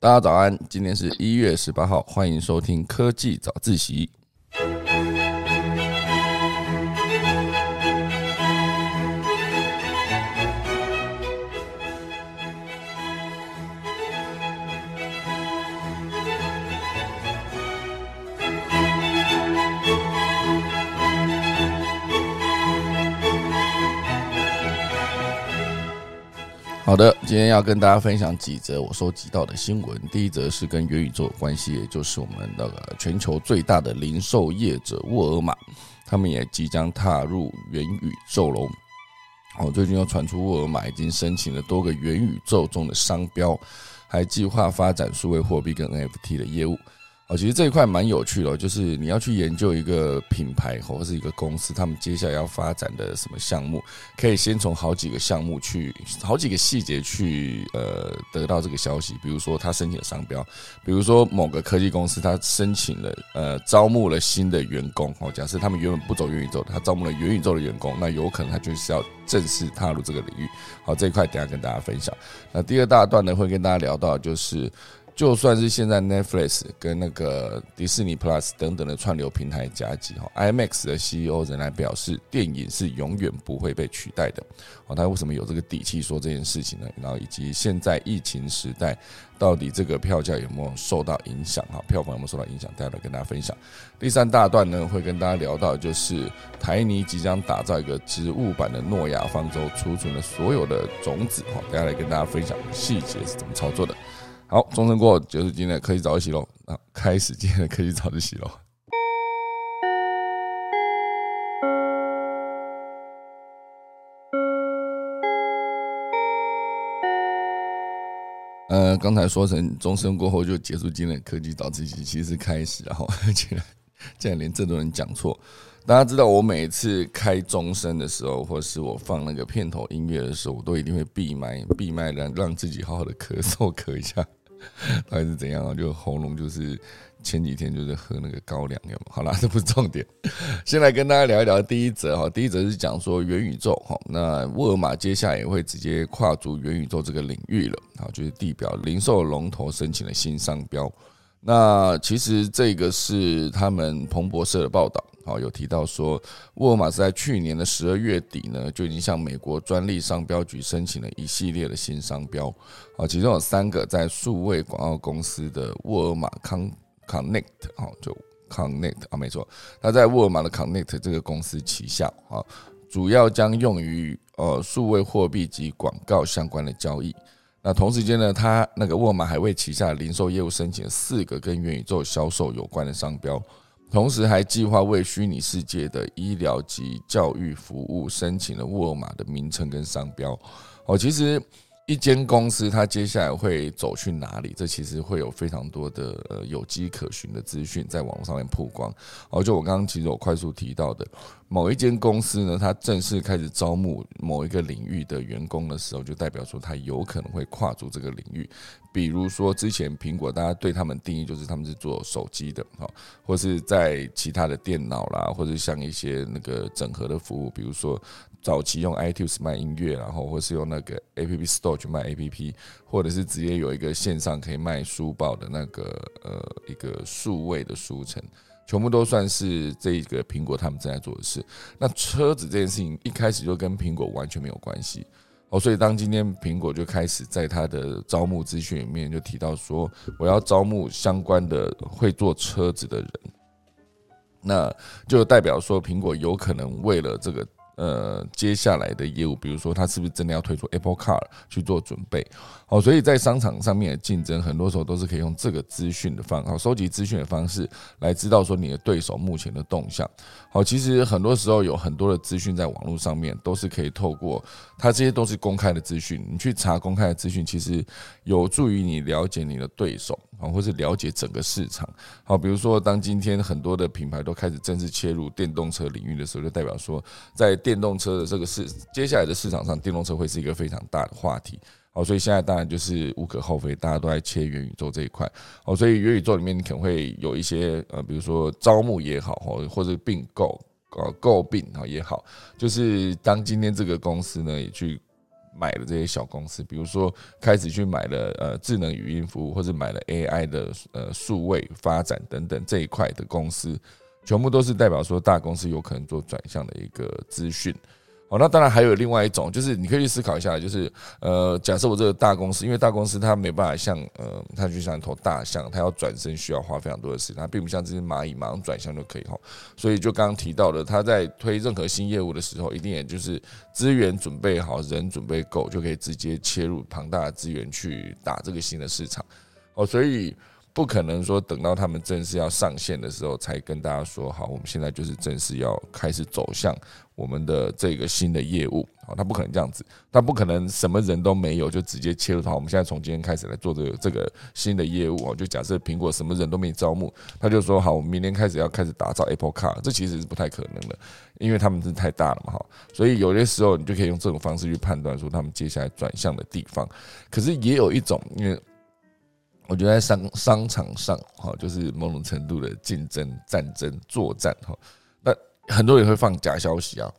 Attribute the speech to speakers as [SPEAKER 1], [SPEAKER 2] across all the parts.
[SPEAKER 1] 大家早安，今天是一月十八号，欢迎收听科技早自习。好的，今天要跟大家分享几则我收集到的新闻。第一则是跟元宇宙有关系，也就是我们那个全球最大的零售业者沃尔玛，他们也即将踏入元宇宙喽。哦，最近又传出沃尔玛已经申请了多个元宇宙中的商标，还计划发展数位货币跟 NFT 的业务。哦，其实这一块蛮有趣的，就是你要去研究一个品牌或者是一个公司，他们接下来要发展的什么项目，可以先从好几个项目去，好几个细节去，呃，得到这个消息。比如说他申请商标，比如说某个科技公司他申请了，呃，招募了新的员工。哦，假设他们原本不走元宇宙，他招募了元宇宙的员工，那有可能他就是要正式踏入这个领域。好，这一块等下跟大家分享。那第二大段呢，会跟大家聊到就是。就算是现在 Netflix 跟那个迪士尼 Plus 等等的串流平台夹击哈，IMAX 的 CEO 仍然表示，电影是永远不会被取代的。哦，他为什么有这个底气说这件事情呢？然后以及现在疫情时代，到底这个票价有没有受到影响？哈，票房有没有受到影响？待会来跟大家分享。第三大段呢，会跟大家聊到，就是台泥即将打造一个植物版的诺亚方舟，储存了所有的种子。哈，大家来跟大家分享细节是怎么操作的。好，钟声过后就是今天的科技早自习喽。啊，开始今天的科技早自习喽。呃，刚才说成钟声过后就结束今天的科技早自习，其实是开始，然 后竟然竟然连这都能讲错。大家知道，我每次开钟声的时候，或是我放那个片头音乐的时候，我都一定会闭麦，闭麦让让自己好好的咳嗽咳一下。到底是怎样啊？就喉咙就是前几天就是喝那个高粱，有好啦，这不是重点。先来跟大家聊一聊第一则哈，第一则是讲说元宇宙哈。那沃尔玛接下来也会直接跨足元宇宙这个领域了，好，就是地表零售龙头申请了新商标。那其实这个是他们彭博社的报道。好，有提到说，沃尔玛是在去年的十二月底呢，就已经向美国专利商标局申请了一系列的新商标。啊，其中有三个在数位广告公司的沃尔玛康 Connect，哦，就 Connect 啊，没错，它在沃尔玛的 Connect 这个公司旗下啊，主要将用于呃数位货币及广告相关的交易。那同时间呢，它那个沃尔玛还为旗下零售业务申请了四个跟元宇宙销售有关的商标。同时还计划为虚拟世界的医疗及教育服务申请了沃尔玛的名称跟商标。哦，其实。一间公司，它接下来会走去哪里？这其实会有非常多的呃有机可循的资讯在网络上面曝光。哦，就我刚刚其实有快速提到的，某一间公司呢，它正式开始招募某一个领域的员工的时候，就代表说它有可能会跨足这个领域。比如说之前苹果，大家对他们定义就是他们是做手机的，哈，或是在其他的电脑啦，或者像一些那个整合的服务，比如说。早期用 iTunes 卖音乐，然后或是用那个 App Store 去卖 App，或者是直接有一个线上可以卖书报的那个呃一个数位的书城，全部都算是这个苹果他们正在做的事。那车子这件事情一开始就跟苹果完全没有关系哦，所以当今天苹果就开始在它的招募资讯里面就提到说，我要招募相关的会做车子的人，那就代表说苹果有可能为了这个。呃，接下来的业务，比如说他是不是真的要推出 Apple Car 去做准备？好，所以在商场上面的竞争，很多时候都是可以用这个资讯的方，好，收集资讯的方式来知道说你的对手目前的动向。好，其实很多时候有很多的资讯在网络上面都是可以透过它，这些都是公开的资讯，你去查公开的资讯，其实有助于你了解你的对手。啊，或是了解整个市场。好，比如说，当今天很多的品牌都开始正式切入电动车领域的时候，就代表说，在电动车的这个市接下来的市场上，电动车会是一个非常大的话题。好，所以现在当然就是无可厚非，大家都在切元宇宙这一块。好，所以元宇宙里面你可能会有一些呃，比如说招募也好，或或者并购呃购并啊也好，就是当今天这个公司呢也去。买的这些小公司，比如说开始去买了呃智能语音服务，或者买了 AI 的呃数位发展等等这一块的公司，全部都是代表说大公司有可能做转向的一个资讯。哦，那当然还有另外一种，就是你可以去思考一下，就是呃，假设我这个大公司，因为大公司它没办法像呃，它就像一头大象，它要转身需要花非常多的时间，它并不像这些蚂蚁马上转向就可以哈。所以就刚刚提到的，它在推任何新业务的时候，一定也就是资源准备好，人准备够，就可以直接切入庞大的资源去打这个新的市场。哦，所以。不可能说等到他们正式要上线的时候才跟大家说好，我们现在就是正式要开始走向我们的这个新的业务。好，他不可能这样子，他不可能什么人都没有就直接切入。好，我们现在从今天开始来做这个这个新的业务哦。就假设苹果什么人都没招募，他就说好，我们明天开始要开始打造 Apple Car，这其实是不太可能的，因为他们是太大了嘛。哈，所以有些时候你就可以用这种方式去判断说他们接下来转向的地方。可是也有一种，因为。我觉得在商商场上，哈，就是某种程度的竞争、战争、作战，哈。那很多人会放假消息啊，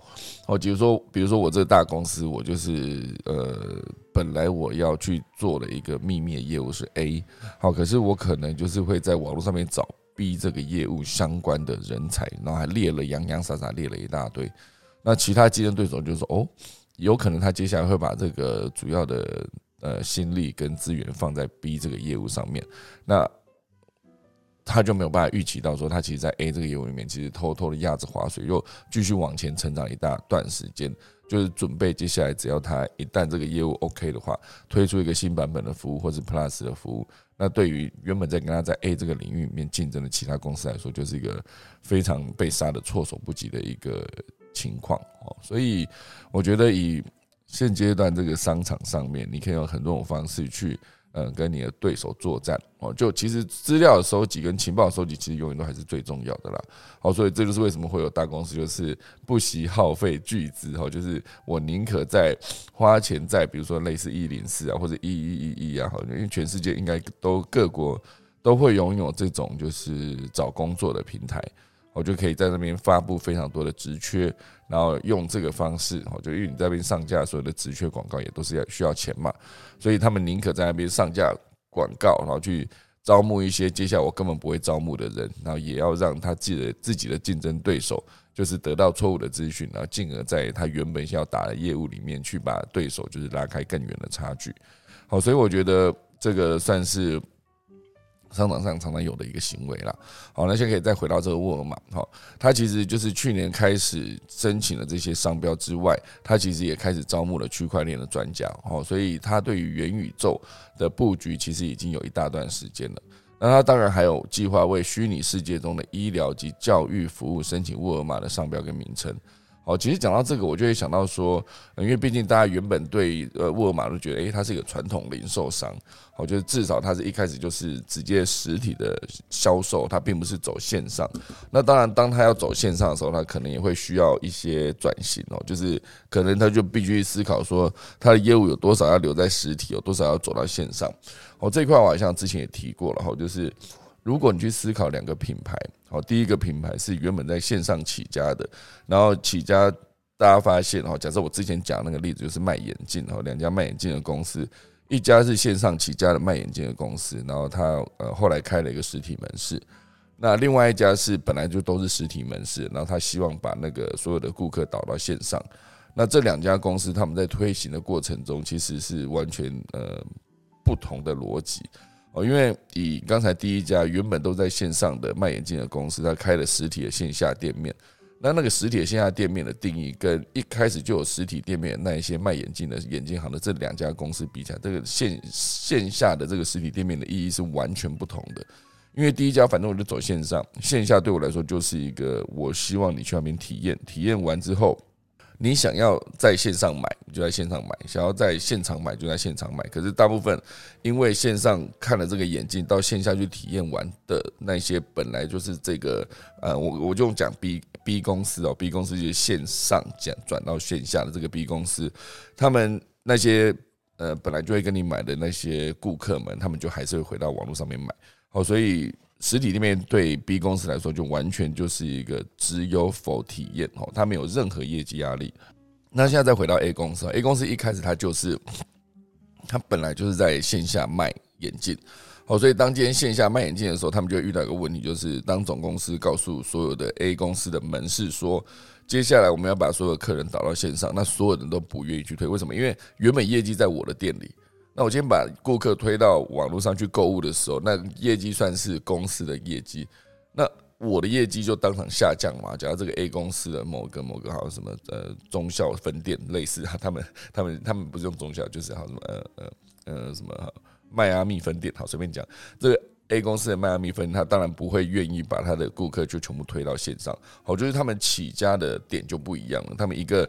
[SPEAKER 1] 哦，比如说，比如说我这个大公司，我就是呃，本来我要去做的一个秘密的业务是 A，好，可是我可能就是会在网络上面找 B 这个业务相关的人才，然后还列了洋洋洒洒列了一大堆。那其他竞争对手就说，哦，有可能他接下来会把这个主要的。呃，心力跟资源放在 B 这个业务上面，那他就没有办法预期到说，他其实，在 A 这个业务里面，其实偷偷的压着划水，又继续往前成长一大段时间，就是准备接下来，只要他一旦这个业务 OK 的话，推出一个新版本的服务或是 Plus 的服务，那对于原本在跟他在 A 这个领域里面竞争的其他公司来说，就是一个非常被杀的措手不及的一个情况哦。所以，我觉得以现阶段这个商场上面，你可以用很多种方式去，呃，跟你的对手作战哦。就其实资料的收集跟情报收集，其实永远都还是最重要的啦。好，所以这就是为什么会有大公司，就是不惜耗费巨资哈，就是我宁可在花钱在，比如说类似一零四啊，或者一一一一啊，好，因为全世界应该都各国都会拥有这种就是找工作的平台。我就可以在那边发布非常多的职缺，然后用这个方式，哦，就因为你在那边上架所有的职缺广告也都是要需要钱嘛，所以他们宁可在那边上架广告，然后去招募一些接下来我根本不会招募的人，然后也要让他自己的自己的竞争对手就是得到错误的资讯，然后进而在他原本要打的业务里面去把对手就是拉开更远的差距。好，所以我觉得这个算是。商场上常常有的一个行为啦。好，那现在可以再回到这个沃尔玛，好，它其实就是去年开始申请了这些商标之外，它其实也开始招募了区块链的专家，哦，所以它对于元宇宙的布局其实已经有一大段时间了。那它当然还有计划为虚拟世界中的医疗及教育服务申请沃尔玛的商标跟名称。哦，其实讲到这个，我就会想到说，因为毕竟大家原本对呃沃尔玛都觉得，诶，它是一个传统零售商，我觉得至少它是一开始就是直接实体的销售，它并不是走线上。那当然，当它要走线上的时候，它可能也会需要一些转型哦，就是可能它就必须思考说，它的业务有多少要留在实体，有多少要走到线上。哦，这一块我好像之前也提过了哈，就是。如果你去思考两个品牌，好，第一个品牌是原本在线上起家的，然后起家，大家发现哈，假设我之前讲那个例子就是卖眼镜哈，两家卖眼镜的公司，一家是线上起家的卖眼镜的公司，然后他呃后来开了一个实体门市，那另外一家是本来就都是实体门市，然后他希望把那个所有的顾客导到线上，那这两家公司他们在推行的过程中其实是完全呃不同的逻辑。哦，因为以刚才第一家原本都在线上的卖眼镜的公司，它开了实体的线下店面。那那个实体线下店面的定义，跟一开始就有实体店面那一些卖眼镜的眼镜行的这两家公司比起来，这个线线下的这个实体店面的意义是完全不同的。因为第一家反正我就走线上，线下对我来说就是一个我希望你去那边体验，体验完之后。你想要在线上买，你就在线上买；想要在现场买，就在现场买。可是大部分因为线上看了这个眼镜，到线下去体验完的那些，本来就是这个呃，我我就讲 B B 公司哦，B 公司就是线上讲转到线下的这个 B 公司，他们那些呃本来就会跟你买的那些顾客们，他们就还是会回到网络上面买。好，所以。实体店面对 B 公司来说，就完全就是一个只有否体验哦，它没有任何业绩压力。那现在再回到 A 公司，A 公司一开始它就是它本来就是在线下卖眼镜。哦，所以当今天线下卖眼镜的时候，他们就遇到一个问题，就是当总公司告诉所有的 A 公司的门市说，接下来我们要把所有客人导到线上，那所有人都不愿意去推，为什么？因为原本业绩在我的店里，那我今天把顾客推到网络上去购物的时候，那业绩算是公司的业绩，那我的业绩就当场下降嘛。假如这个 A 公司的某个某个好像什么呃中校分店类似啊，他们他们他们不是用中校，就是好什么呃呃呃什么。迈阿密分店，好，随便讲，这个 A 公司的迈阿密分，他当然不会愿意把他的顾客就全部推到线上，好，就是他们起家的点就不一样了。他们一个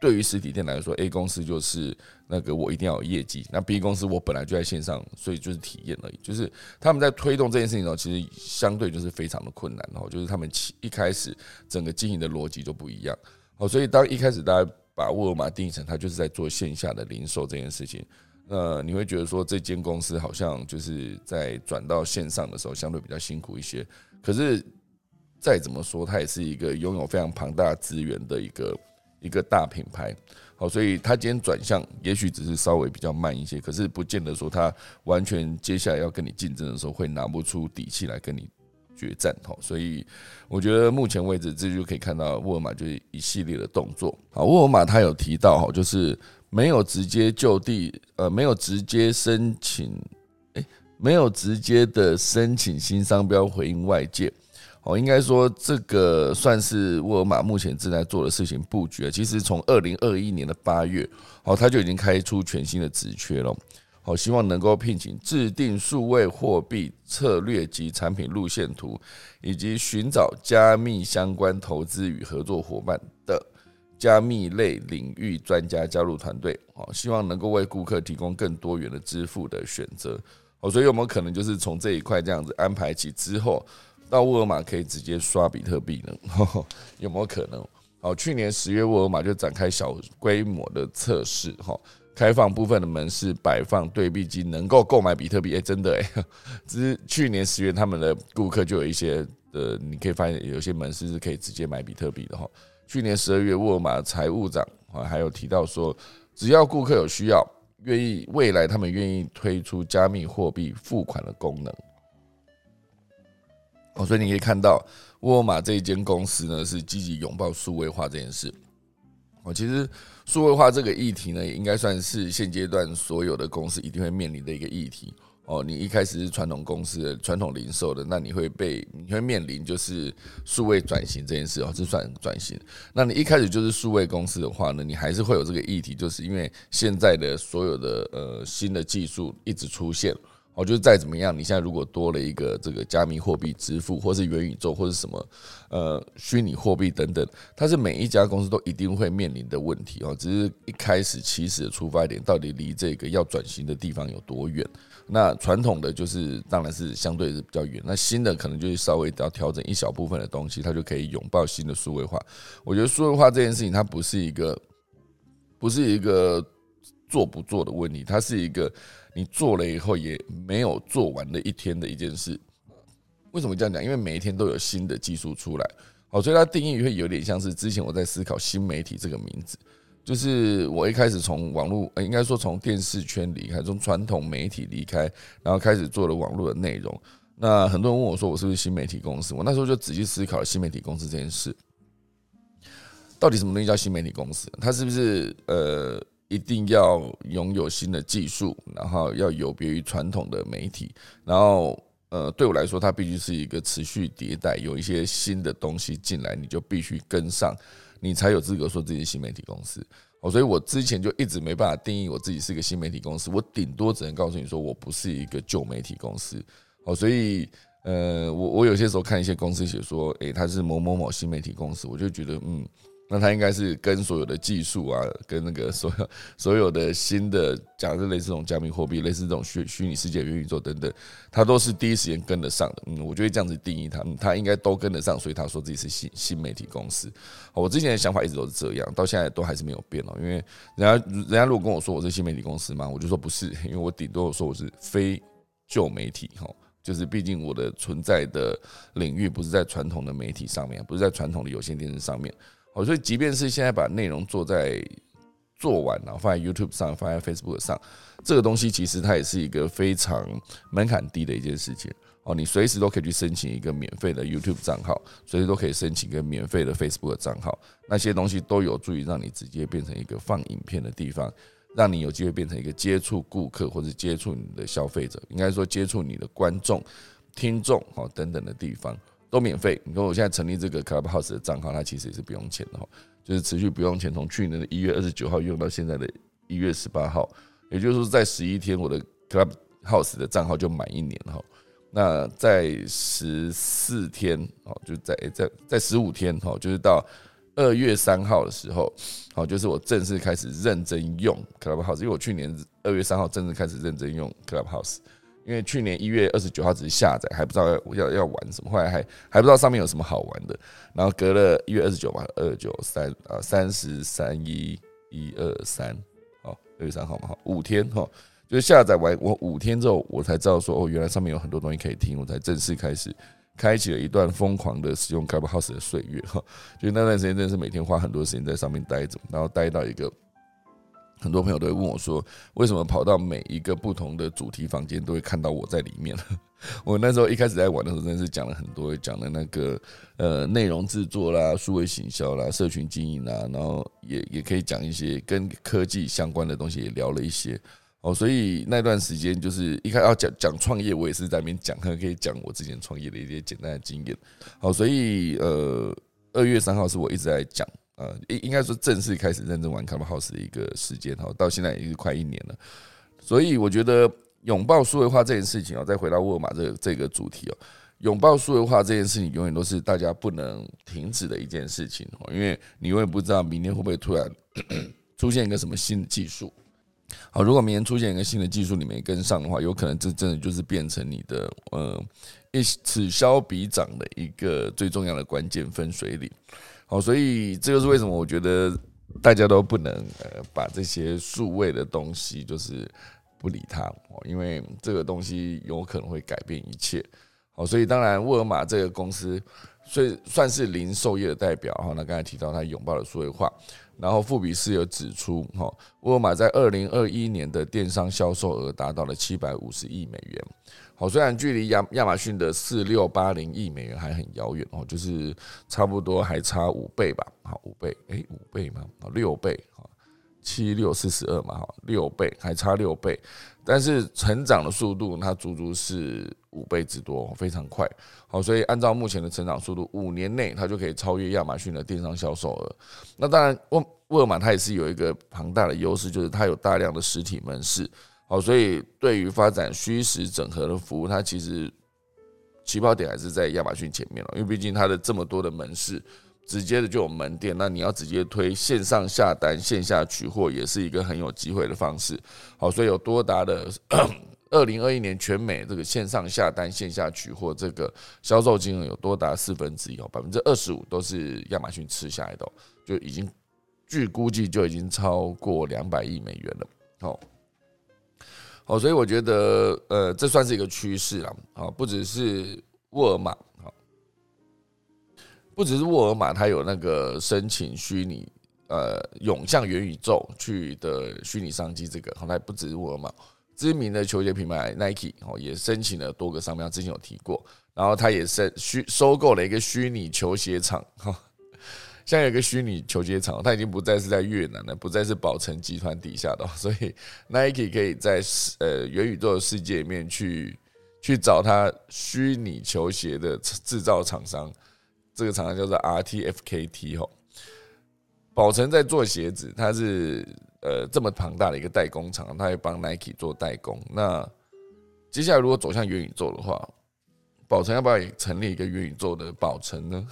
[SPEAKER 1] 对于实体店来说，A 公司就是那个我一定要有业绩，那 B 公司我本来就在线上，所以就是体验而已。就是他们在推动这件事情的时候，其实相对就是非常的困难，然后就是他们起一开始整个经营的逻辑就不一样，哦，所以当一开始大家把沃尔玛定义成他就是在做线下的零售这件事情。那你会觉得说这间公司好像就是在转到线上的时候相对比较辛苦一些，可是再怎么说，它也是一个拥有非常庞大资源的一个一个大品牌，好，所以它今天转向也许只是稍微比较慢一些，可是不见得说它完全接下来要跟你竞争的时候会拿不出底气来跟你决战，好，所以我觉得目前为止这就可以看到沃尔玛就是一系列的动作，好，沃尔玛它有提到哈，就是。没有直接就地，呃，没有直接申请，哎，没有直接的申请新商标回应外界，哦，应该说这个算是沃尔玛目前正在做的事情布局。其实从二零二一年的八月，哦，他就已经开出全新的职缺了，好，希望能够聘请制定数位货币策略及产品路线图，以及寻找加密相关投资与合作伙伴的。加密类领域专家加入团队，哦，希望能够为顾客提供更多元的支付的选择，哦，所以有没有可能就是从这一块这样子安排起之后，到沃尔玛可以直接刷比特币呢？有没有可能？好，去年十月沃尔玛就展开小规模的测试，哈，开放部分的门市摆放对币机，能够购买比特币。哎，真的哎，只是去年十月他们的顾客就有一些的，你可以发现有些门市是可以直接买比特币的哈。去年十二月，沃尔玛财务长啊还有提到说，只要顾客有需要，愿意未来他们愿意推出加密货币付款的功能。哦，所以你可以看到，沃尔玛这一间公司呢是积极拥抱数位化这件事。哦，其实数位化这个议题呢，也应该算是现阶段所有的公司一定会面临的一个议题。哦，你一开始是传统公司的传统零售的，那你会被你会面临就是数位转型这件事哦，这算转型。那你一开始就是数位公司的话呢，你还是会有这个议题，就是因为现在的所有的呃新的技术一直出现，哦，就是再怎么样，你现在如果多了一个这个加密货币支付，或是元宇宙，或是什么呃虚拟货币等等，它是每一家公司都一定会面临的问题哦。只是一开始起始的出发点到底离这个要转型的地方有多远？那传统的就是当然是相对是比较远，那新的可能就是稍微要调整一小部分的东西，它就可以拥抱新的数位化。我觉得数位化这件事情，它不是一个不是一个做不做的问题，它是一个你做了以后也没有做完的一天的一件事。为什么这样讲？因为每一天都有新的技术出来，好，所以它定义会有点像是之前我在思考新媒体这个名字。就是我一开始从网络，应该说从电视圈离开，从传统媒体离开，然后开始做了网络的内容。那很多人问我说，我是不是新媒体公司？我那时候就仔细思考了新媒体公司这件事，到底什么东西叫新媒体公司？它是不是呃一定要拥有新的技术，然后要有别于传统的媒体？然后呃，对我来说，它必须是一个持续迭代，有一些新的东西进来，你就必须跟上。你才有资格说自己是新媒体公司哦，所以我之前就一直没办法定义我自己是一个新媒体公司，我顶多只能告诉你说我不是一个旧媒体公司哦，所以呃，我我有些时候看一些公司写说，诶，他是某某某新媒体公司，我就觉得嗯。那它应该是跟所有的技术啊，跟那个所有所有的新的，假设类似这种加密货币，类似这种虚虚拟世界、元宇宙等等，它都是第一时间跟得上的。嗯，我就会这样子定义它，它应该都跟得上，所以他说自己是新新媒体公司。我之前的想法一直都是这样，到现在都还是没有变哦。因为人家人家如果跟我说我是新媒体公司嘛，我就说不是，因为我顶多说我是非旧媒体哈，就是毕竟我的存在的领域不是在传统的媒体上面，不是在传统的有线电视上面。哦，所以即便是现在把内容做在做完了，放在 YouTube 上，放在 Facebook 上，这个东西其实它也是一个非常门槛低的一件事情。哦，你随时都可以去申请一个免费的 YouTube 账号，随时都可以申请一个免费的 Facebook 账号，那些东西都有助于让你直接变成一个放影片的地方，让你有机会变成一个接触顾客或者接触你的消费者，应该说接触你的观众、听众哦等等的地方都免费。你说我现在成立这个 Clubhouse 的账号，它其实也是不用钱的哈，就是持续不用钱，从去年的一月二十九号用到现在的一月十八号，也就是说在十一天，我的 Clubhouse 的账号就满一年哈。那在十四天哦，就在在在十五天哦，就是到二月三号的时候，好，就是我正式开始认真用 Clubhouse，因为我去年二月三号正式开始认真用 Clubhouse，因为去年一月二十九号只是下载，还不知道要要要玩什么，后来还还不知道上面有什么好玩的，然后隔了一月二十九嘛，二九三啊三十三一一二三，好，二月三号嘛，好，五天哈。就是下载完我五天之后，我才知道说哦，原来上面有很多东西可以听，我才正式开始开启了一段疯狂的使用 Clubhouse 的岁月哈。就那段时间真的是每天花很多时间在上面待着，然后待到一个很多朋友都会问我说，为什么跑到每一个不同的主题房间都会看到我在里面？我那时候一开始在玩的时候，真的是讲了很多，讲的那个呃内容制作啦、数位行销啦、社群经营啦，然后也也可以讲一些跟科技相关的东西，也聊了一些。哦，所以那段时间就是一开要讲讲创业，我也是在那边讲，可以讲我之前创业的一些简单的经验。好，所以呃，二月三号是我一直在讲，呃，应应该说正式开始认真玩 Clubhouse 的一个时间。哈，到现在已经快一年了。所以我觉得拥抱数位化这件事情哦，再回到沃尔玛这这个主题哦，拥抱数位化这件事情永远都是大家不能停止的一件事情哦，因为你永远不知道明天会不会突然出现一个什么新的技术。好，如果明天出现一个新的技术，你没跟上的话，有可能这真的就是变成你的呃一此消彼长的一个最重要的关键分水岭。好，所以这就是为什么我觉得大家都不能呃把这些数位的东西就是不理它哦，因为这个东西有可能会改变一切。好，所以当然沃尔玛这个公司，所以算是零售业的代表哈。那刚才提到它拥抱了数位化。然后富比士有指出，哈，沃尔玛在二零二一年的电商销售额达到了七百五十亿美元。好，虽然距离亚亚马逊的四六八零亿美元还很遥远哦，就是差不多还差五倍吧。好，五倍，诶，五倍吗？好，六倍。好，七六四十二嘛，哈，六倍，还差六倍。但是成长的速度，它足足是五倍之多，非常快。好，所以按照目前的成长速度，五年内它就可以超越亚马逊的电商销售额。那当然，沃沃尔玛它也是有一个庞大的优势，就是它有大量的实体门市。好，所以对于发展虚实整合的服务，它其实起跑点还是在亚马逊前面了，因为毕竟它的这么多的门市。直接的就有门店，那你要直接推线上下单、线下取货，也是一个很有机会的方式。好，所以有多达的 二零二一年全美这个线上下单、线下取货这个销售金额有多达四分之一哦，百分之二十五都是亚马逊吃下来的，就已经据估计就已经超过两百亿美元了。好，哦，所以我觉得呃，这算是一个趋势了。好，不只是沃尔玛。不只是沃尔玛，它有那个申请虚拟呃涌向元宇宙去的虚拟商机，这个好，它不只是沃尔玛，知名的球鞋品牌 Nike 哦也申请了多个商标，之前有提过，然后它也是虚收购了一个虚拟球鞋厂哈，现在有个虚拟球鞋厂，它已经不再是在越南了，不再是宝成集团底下的，所以 Nike 可以在呃元宇宙的世界里面去去找它虚拟球鞋的制造厂商。这个厂商叫做 RTFKT 吼，宝成在做鞋子，它是呃这么庞大的一个代工厂，它会帮 Nike 做代工。那接下来如果走向元宇宙的话，宝成要不要也成立一个元宇宙的宝成呢？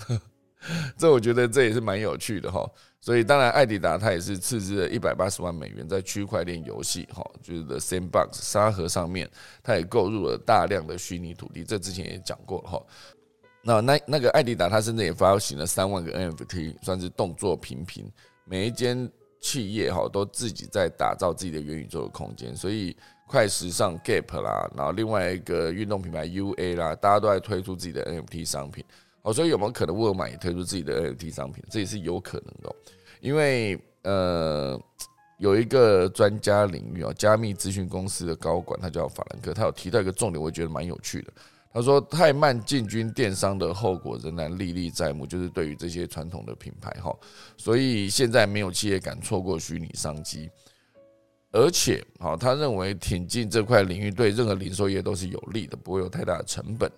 [SPEAKER 1] 这我觉得这也是蛮有趣的哈。所以当然，艾迪达他也是斥资了一百八十万美元在区块链游戏哈，就是 The Sandbox 沙盒上面，他也购入了大量的虚拟土地。这之前也讲过哈。那那那个艾迪达，他甚至也发行了三万个 NFT，算是动作频频。每一间企业哈都自己在打造自己的元宇宙的空间，所以快时尚 Gap 啦，然后另外一个运动品牌 UA 啦，大家都在推出自己的 NFT 商品。哦，所以有没有可能沃尔玛也推出自己的 NFT 商品？这也是有可能的，因为呃，有一个专家领域啊，加密咨询公司的高管，他叫法兰克，他有提到一个重点，我觉得蛮有趣的。他说，太慢进军电商的后果仍然历历在目，就是对于这些传统的品牌哈，所以现在没有企业敢错过虚拟商机。而且，好，他认为挺进这块领域对任何零售业都是有利的，不会有太大的成本。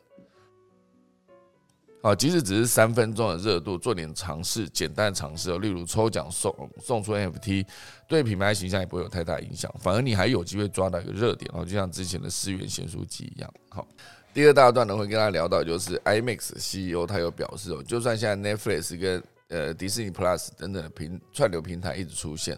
[SPEAKER 1] 啊，即使只是三分钟的热度，做点尝试，简单的尝试哦，例如抽奖送送出 NFT，对品牌形象也不会有太大影响，反而你还有机会抓到一个热点哦，就像之前的思源咸酥鸡一样。好，第二大段呢会跟大家聊到，就是 IMAX CEO 他有表示哦，就算现在 Netflix 跟呃迪士尼 Plus 等等的平串流平台一直出现。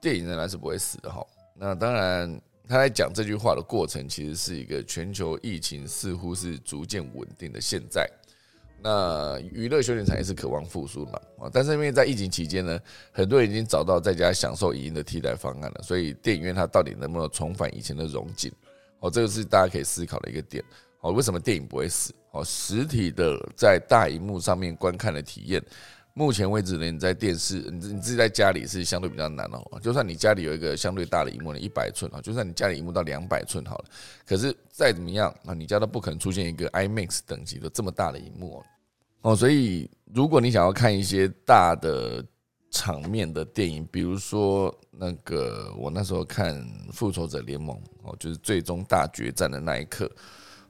[SPEAKER 1] 电影仍然是不会死的哈。那当然，他在讲这句话的过程，其实是一个全球疫情似乎是逐渐稳定的现在。那娱乐休闲产业是渴望复苏嘛？啊，但是因为在疫情期间呢，很多人已经找到在家享受影音的替代方案了，所以电影院它到底能不能重返以前的荣景？哦，这个是大家可以思考的一个点。哦，为什么电影不会死？哦，实体的在大荧幕上面观看的体验。目前为止呢，你在电视，你你自己在家里是相对比较难哦。就算你家里有一个相对大的荧幕，一百寸啊，就算你家里荧幕到两百寸好了，可是再怎么样啊，你家都不可能出现一个 IMAX 等级的这么大的荧幕哦。哦，所以如果你想要看一些大的场面的电影，比如说那个我那时候看《复仇者联盟》哦，就是最终大决战的那一刻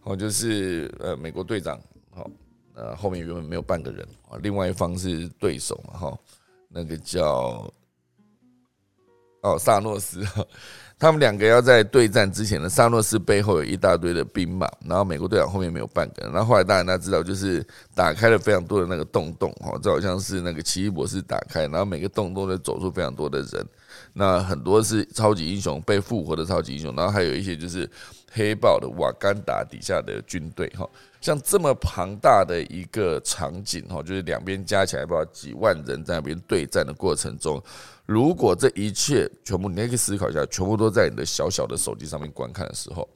[SPEAKER 1] 哦，就是呃美国队长哦。呃，后面原本没有半个人啊，另外一方是对手嘛，哈，那个叫哦萨诺斯，他们两个要在对战之前呢，萨诺斯背后有一大堆的兵马，然后美国队长后面没有半个人，然后后来大家知道，就是打开了非常多的那个洞洞，哈，这好像是那个奇异博士打开，然后每个洞洞都走出非常多的人，那很多是超级英雄被复活的超级英雄，然后还有一些就是黑豹的瓦干达底下的军队，哈。像这么庞大的一个场景哈，就是两边加起来不知道几万人在那边对战的过程中，如果这一切全部你可以思考一下，全部都在你的小小的手机上面观看的时候，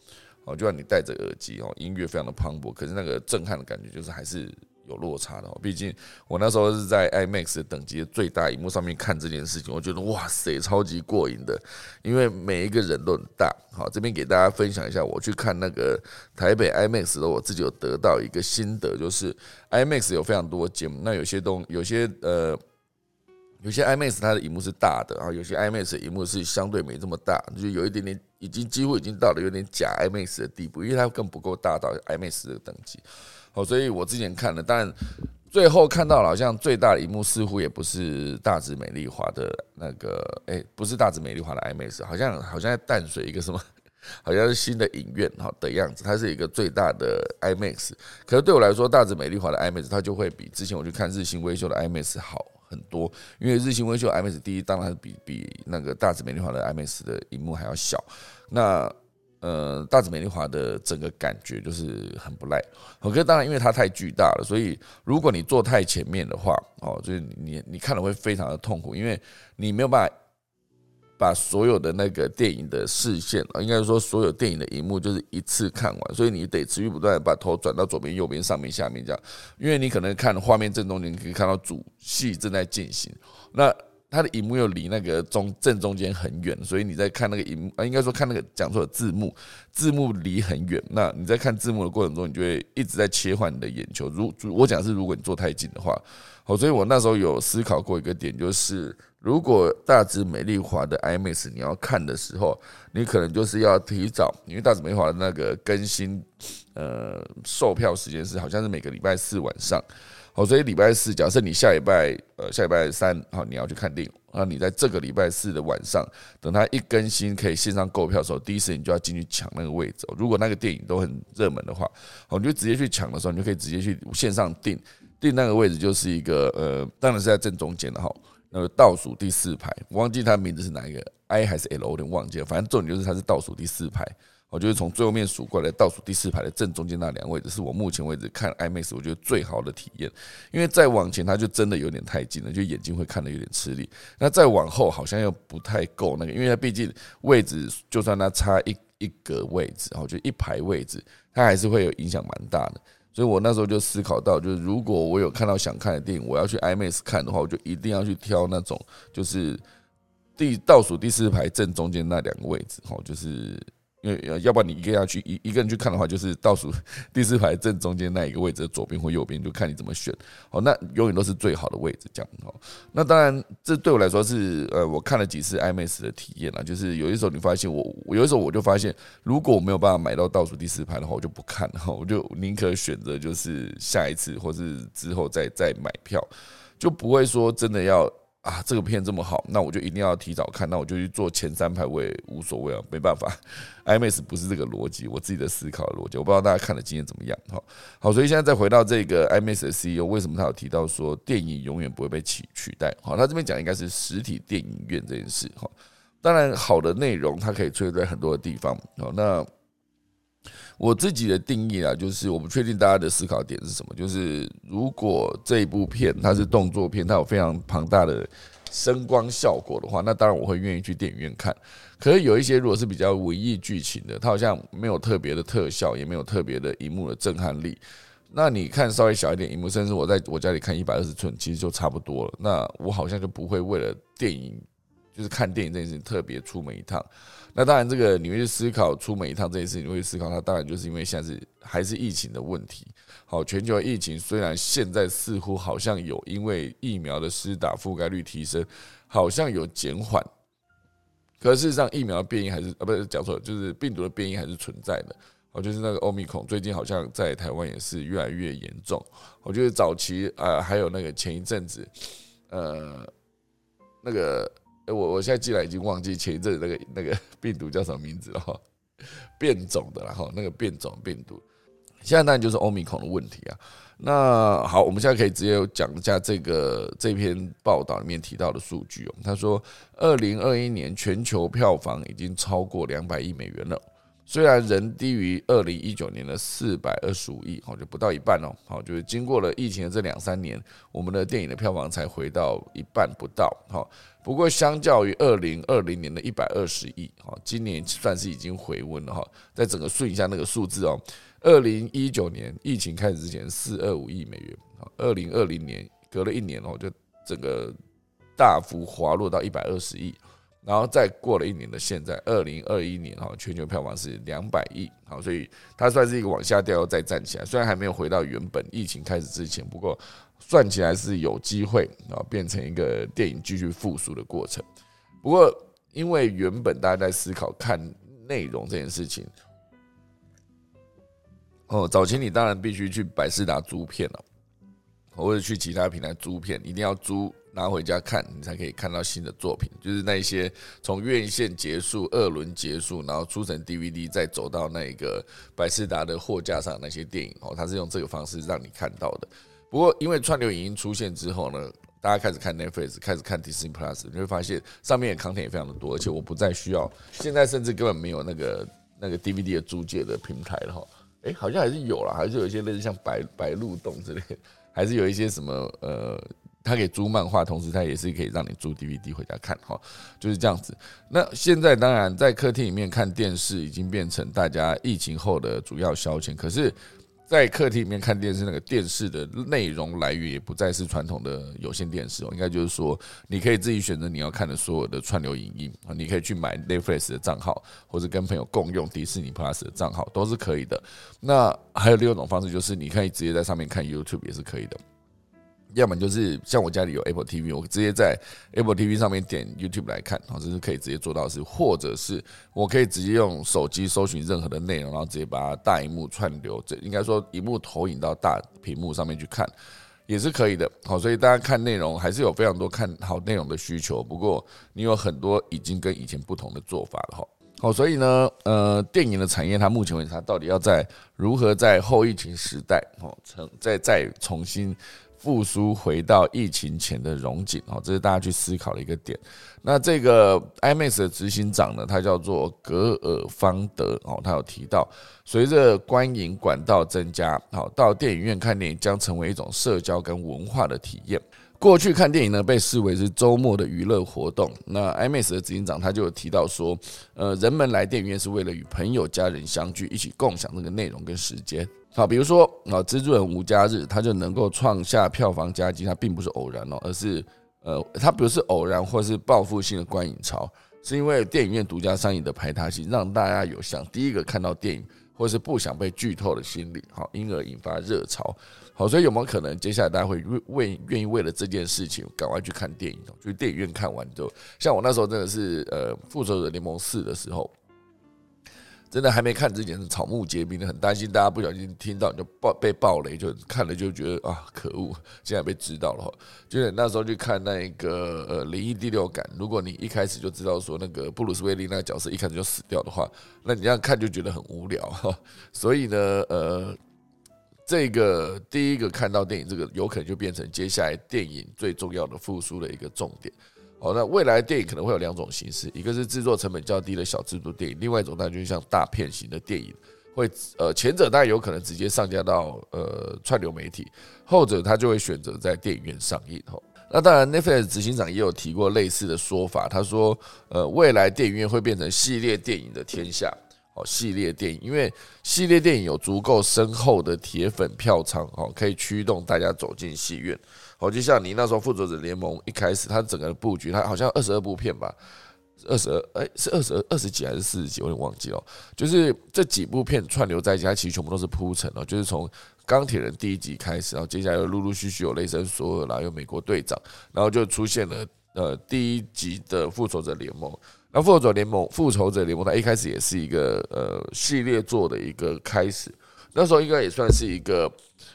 [SPEAKER 1] 哦，就让你戴着耳机哦，音乐非常的磅礴，可是那个震撼的感觉就是还是。有落差的，毕竟我那时候是在 IMAX 等级的最大荧幕上面看这件事情，我觉得哇塞，超级过瘾的，因为每一个人都很大。好，这边给大家分享一下，我去看那个台北 IMAX 的，我自己有得到一个心得，就是 IMAX 有非常多节目，那有些东，有些呃，有些 IMAX 它的荧幕是大的，然后有些 IMAX 的荧幕是相对没这么大，就有一点点，已经几乎已经到了有点假 IMAX 的地步，因为它更不够大到 IMAX 的等级。好，所以我之前看了，但最后看到了，好像最大的一幕似乎也不是大直美丽华的那个，哎，不是大直美丽华的 IMAX，好像好像在淡水一个什么，好像是新的影院哈的样子，它是一个最大的 IMAX。可是对我来说，大直美丽华的 IMAX 它就会比之前我去看日新微秀的 IMAX 好很多，因为日新微秀 IMAX 第一当然比比那个大直美丽华的 IMAX 的荧幕还要小，那。呃，大紫美丽华的整个感觉就是很不赖。OK，当然因为它太巨大了，所以如果你坐太前面的话，哦，就是你你看了会非常的痛苦，因为你没有办法把所有的那个电影的视线啊，应该说所有电影的荧幕就是一次看完，所以你得持续不断的把头转到左边、右边、上面、下面这样，因为你可能看画面正中间可以看到主戏正在进行，那。它的荧幕又离那个中正中间很远，所以你在看那个荧幕啊，应该说看那个讲错的字幕，字幕离很远。那你在看字幕的过程中，你就会一直在切换你的眼球。如我讲是，如果你坐太近的话，好，所以我那时候有思考过一个点，就是如果大致美丽华的 IMAX 你要看的时候，你可能就是要提早，因为大致美丽华的那个更新，呃，售票时间是好像是每个礼拜四晚上。好，所以礼拜四，假设你下礼拜，呃，下礼拜三，好，你要去看电影，那你在这个礼拜四的晚上，等它一更新，可以线上购票的时候，第一时间就要进去抢那个位置。如果那个电影都很热门的话，好，你就直接去抢的时候，你就可以直接去线上订，订那个位置就是一个，呃，当然是在正中间的哈，那个倒数第四排，我忘记它名字是哪一个，I 还是 L，我有点忘记了，反正重点就是它是倒数第四排。我就是从最后面数过来，倒数第四排的正中间那两位置，是我目前为止看 IMAX 我觉得最好的体验。因为再往前，它就真的有点太近了，就眼睛会看得有点吃力。那再往后，好像又不太够那个，因为它毕竟位置，就算它差一一格位置，哦就一排位置，它还是会有影响蛮大的。所以我那时候就思考到，就是如果我有看到想看的电影，我要去 IMAX 看的话，我就一定要去挑那种就是第倒数第四排正中间那两个位置，哈，就是。因为要不然你一个人去一一个人去看的话，就是倒数第四排正中间那一个位置，左边或右边，就看你怎么选。好，那永远都是最好的位置，这样。好，那当然，这对我来说是呃，我看了几次 IMAX 的体验了。就是有些时候你发现，我我有一时候我就发现，如果我没有办法买到倒数第四排的话，我就不看了。我就宁可选择就是下一次或是之后再再买票，就不会说真的要。啊，这个片这么好，那我就一定要提早看，那我就去做前三排，我也无所谓啊，没办法，IMAX 不是这个逻辑，我自己的思考逻辑，我不知道大家看的经验怎么样，哈，好，所以现在再回到这个 IMAX 的 CEO，为什么他有提到说电影永远不会被取取代？好，他这边讲应该是实体电影院这件事，哈，当然好的内容它可以出现在很多的地方，好，那。我自己的定义啊，就是我不确定大家的思考点是什么。就是如果这一部片它是动作片，它有非常庞大的声光效果的话，那当然我会愿意去电影院看。可是有一些如果是比较文艺剧情的，它好像没有特别的特效，也没有特别的荧幕的震撼力。那你看稍微小一点荧幕，甚至我在我家里看一百二十寸，其实就差不多了。那我好像就不会为了电影。就是看电影这件事情特别出门一趟，那当然这个你会去思考出门一趟这件事，你会思考它当然就是因为现在是还是疫情的问题。好，全球疫情虽然现在似乎好像有因为疫苗的施打覆盖率提升，好像有减缓，可事实上疫苗的变异还是啊不是讲错，就是病毒的变异还是存在的。哦，就是那个欧米孔最近好像在台湾也是越来越严重。我觉得早期啊还有那个前一阵子，呃，那个。我我现在既然已经忘记前一阵那个那个病毒叫什么名字了哈，变种的然后那个变种病毒，现在当然就是欧米孔的问题啊。那好，我们现在可以直接讲一下这个这篇报道里面提到的数据哦。他说，二零二一年全球票房已经超过两百亿美元了。虽然仍低于二零一九年的四百二十五亿，好就不到一半哦。好，就是经过了疫情的这两三年，我们的电影的票房才回到一半不到。好，不过相较于二零二零年的一百二十亿，好，今年算是已经回温了哈。在整个顺一下那个数字哦，二零一九年疫情开始之前四二五亿美元，好，二零二零年隔了一年哦，就整个大幅滑落到一百二十亿。然后再过了一年的现在，二零二一年哈，全球票房是两百亿，好，所以它算是一个往下掉又再站起来，虽然还没有回到原本疫情开始之前，不过算起来是有机会啊，变成一个电影继续复苏的过程。不过因为原本大家在思考看内容这件事情，哦，早期你当然必须去百事达租片了，或者去其他平台租片，一定要租。拿回家看，你才可以看到新的作品。就是那一些从院线结束、二轮结束，然后出成 DVD，再走到那个百事达的货架上那些电影哦，它是用这个方式让你看到的。不过，因为串流影音出现之后呢，大家开始看 Netflix，开始看 Disney Plus，你会发现上面的 content 也非常的多，而且我不再需要，现在甚至根本没有那个那个 DVD 的租借的平台了哈。哎，好像还是有了，还是有一些类似像白白鹿洞之类，还是有一些什么呃。它可以租漫画，同时它也是可以让你租 DVD 回家看，哈，就是这样子。那现在当然在客厅里面看电视已经变成大家疫情后的主要消遣，可是，在客厅里面看电视，那个电视的内容来源也不再是传统的有线电视哦，应该就是说，你可以自己选择你要看的所有的串流影音啊，你可以去买 Netflix 的账号，或者跟朋友共用迪士尼 Plus 的账号都是可以的。那还有另一种方式，就是你可以直接在上面看 YouTube 也是可以的。要么就是像我家里有 Apple TV，我直接在 Apple TV 上面点 YouTube 来看，哦，这是可以直接做到的事；或者是我可以直接用手机搜寻任何的内容，然后直接把它大荧幕串流，这应该说荧幕投影到大屏幕上面去看，也是可以的。好，所以大家看内容还是有非常多看好内容的需求。不过你有很多已经跟以前不同的做法了，哈。好，所以呢，呃，电影的产业它目前为止它到底要在如何在后疫情时代，哦，重再再重新。复苏回到疫情前的融景哦，这是大家去思考的一个点。那这个 IMAX 的执行长呢，他叫做格尔方德哦，他有提到，随着观影管道增加，好到电影院看电影将成为一种社交跟文化的体验。过去看电影呢，被视为是周末的娱乐活动。那 IMAX 的执行长他就有提到说，呃，人们来电影院是为了与朋友、家人相聚，一起共享这个内容跟时间。好，比如说啊，蜘蛛人无家日，他就能够创下票房佳绩，它并不是偶然哦，而是呃，它不是偶然或是报复性的观影潮，是因为电影院独家上映的排他性，让大家有想第一个看到电影。或是不想被剧透的心理，好，因而引发热潮，好，所以有没有可能接下来大家会为愿意为了这件事情赶快去看电影？去电影院看完之后，像我那时候真的是呃，复仇者联盟四的时候。真的还没看之前是草木皆兵的，很担心大家不小心听到就爆被爆雷，就看了就觉得啊可恶，现在被知道了哈。就是那时候去看那一个呃灵异第六感，如果你一开始就知道说那个布鲁斯威利那个角色一开始就死掉的话，那你这样看就觉得很无聊哈。所以呢，呃，这个第一个看到电影，这个有可能就变成接下来电影最重要的复苏的一个重点。哦，那未来电影可能会有两种形式，一个是制作成本较低的小制作电影，另外一种当然就是像大片型的电影，会呃前者当然有可能直接上架到呃串流媒体，后者他就会选择在电影院上映。吼，那当然，Netflix 执行长也有提过类似的说法，他说，呃，未来电影院会变成系列电影的天下。系列电影，因为系列电影有足够深厚的铁粉票仓，哦，可以驱动大家走进戏院。哦，就像你那时候《复仇者联盟》一开始，它整个的布局，它好像二十二部片吧，二十二，哎，是二十二、二十几还是四十几？我有点忘记了。就是这几部片串流在一起，它其实全部都是铺陈哦，就是从钢铁人第一集开始，然后接下来又陆陆续续有雷神索尔啦，有美国队长，然后就出现了呃第一集的复仇者联盟。那复仇者联盟，复仇者联盟它一开始也是一个呃系列做的一个开始，那时候应该也算是一个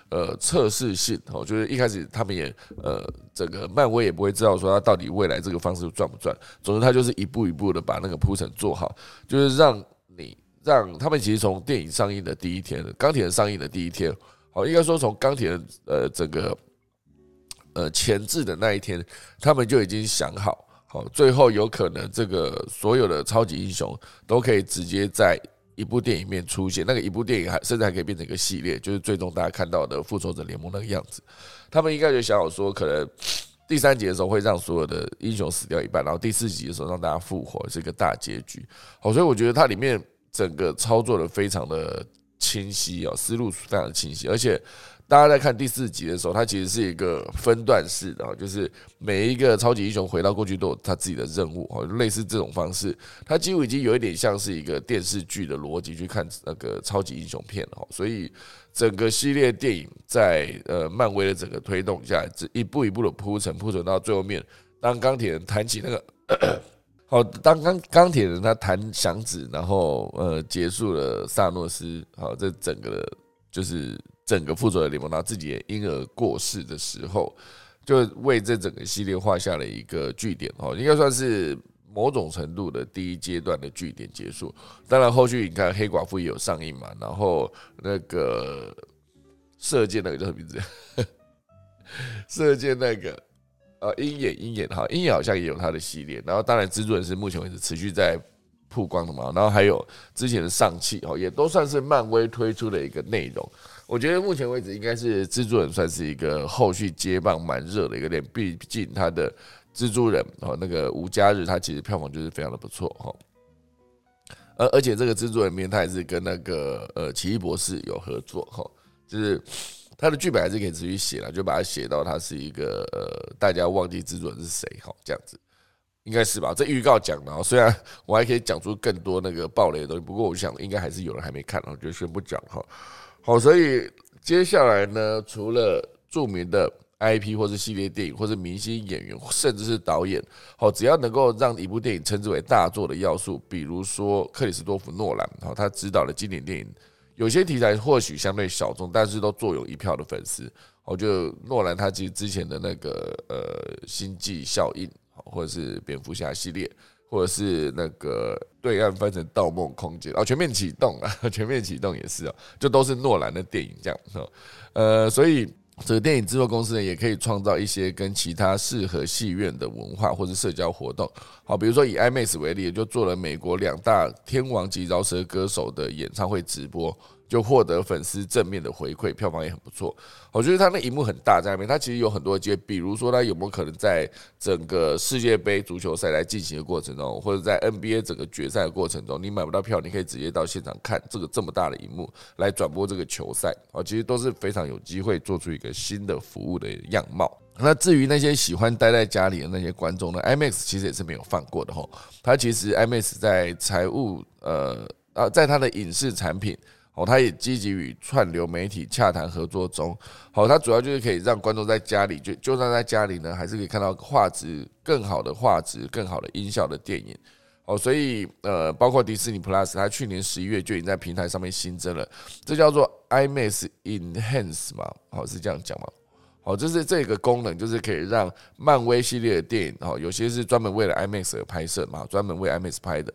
[SPEAKER 1] 呃测试性哦，就是一开始他们也呃整个漫威也不会知道说它到底未来这个方式赚不赚，总之它就是一步一步的把那个铺陈做好，就是让你让他们其实从电影上映的第一天，钢铁人上映的第一天，好应该说从钢铁人呃整个呃前置的那一天，他们就已经想好。哦，最后有可能这个所有的超级英雄都可以直接在一部电影面出现，那个一部电影还甚至还可以变成一个系列，就是最终大家看到的复仇者联盟那个样子。他们应该就想好说，可能第三集的时候会让所有的英雄死掉一半，然后第四集的时候让大家复活，是一个大结局。好，所以我觉得它里面整个操作的非常的清晰哦，思路非常的清晰，而且。大家在看第四集的时候，它其实是一个分段式的，就是每一个超级英雄回到过去都有他自己的任务哦，类似这种方式，它几乎已经有一点像是一个电视剧的逻辑去看那个超级英雄片哦，所以整个系列电影在呃漫威的整个推动下，这一步一步的铺陈铺陈到最后面，当钢铁人弹起那个好，当钢钢铁人他弹响指，然后呃结束了萨诺斯，好，这整个的就是。整个复仇者联盟他自己也因而过世的时候，就为这整个系列画下了一个句点哦，应该算是某种程度的第一阶段的句点结束。当然，后续你看黑寡妇也有上映嘛，然后那个射箭那个叫什么名字？射箭那个呃鹰眼鹰眼哈，鹰眼好像也有他的系列。然后当然蜘蛛人是目前为止持续在曝光的嘛，然后还有之前的上汽哦，也都算是漫威推出的一个内容。我觉得目前为止应该是蜘蛛人算是一个后续接棒蛮热的一个点，毕竟他的蜘蛛人哦那个无家日，他其实票房就是非常的不错哈。而而且这个蜘蛛人面他也是跟那个呃奇异博士有合作哈，就是他的剧本还是可以持续写了，就把它写到他是一个呃大家忘记蜘蛛人是谁哈这样子，应该是吧？这预告讲的，虽然我还可以讲出更多那个暴雷的东西，不过我想应该还是有人还没看，我就先不讲哈。好，所以接下来呢，除了著名的 IP 或是系列电影，或是明星演员，甚至是导演，好，只要能够让一部电影称之为大作的要素，比如说克里斯多夫诺兰，好，他执导的经典电影，有些题材或许相对小众，但是都坐拥一票的粉丝。我觉得诺兰他其实之前的那个呃星际效应，或者是蝙蝠侠系列。或者是那个对岸翻成《盗梦空间》哦，全面启动啊，全面启动也是哦，就都是诺兰的电影这样哦，呃，所以这个电影制作公司呢，也可以创造一些跟其他适合戏院的文化或者社交活动，好，比如说以 IMAX 为例，就做了美国两大天王级饶舌歌手的演唱会直播，就获得粉丝正面的回馈，票房也很不错。我觉得他那荧幕很大，在那边他其实有很多节，比如说他有没有可能在整个世界杯足球赛来进行的过程中，或者在 NBA 整个决赛的过程中，你买不到票，你可以直接到现场看这个这么大的荧幕来转播这个球赛啊，其实都是非常有机会做出一个新的服务的样貌。那至于那些喜欢待在家里的那些观众呢，IMAX 其实也是没有放过的吼。他其实 IMAX 在财务呃啊，在他的影视产品。哦，他也积极与串流媒体洽谈合作中。好，它主要就是可以让观众在家里，就就算在家里呢，还是可以看到画质更好的画质、更好的音效的电影。哦，所以呃，包括迪士尼 Plus，它去年十一月就已经在平台上面新增了，这叫做 IMAX Enhance 嘛？好，是这样讲吗？好，就是这个功能，就是可以让漫威系列的电影，哦，有些是专门为了 IMAX 而拍摄嘛，专门为 IMAX 拍的。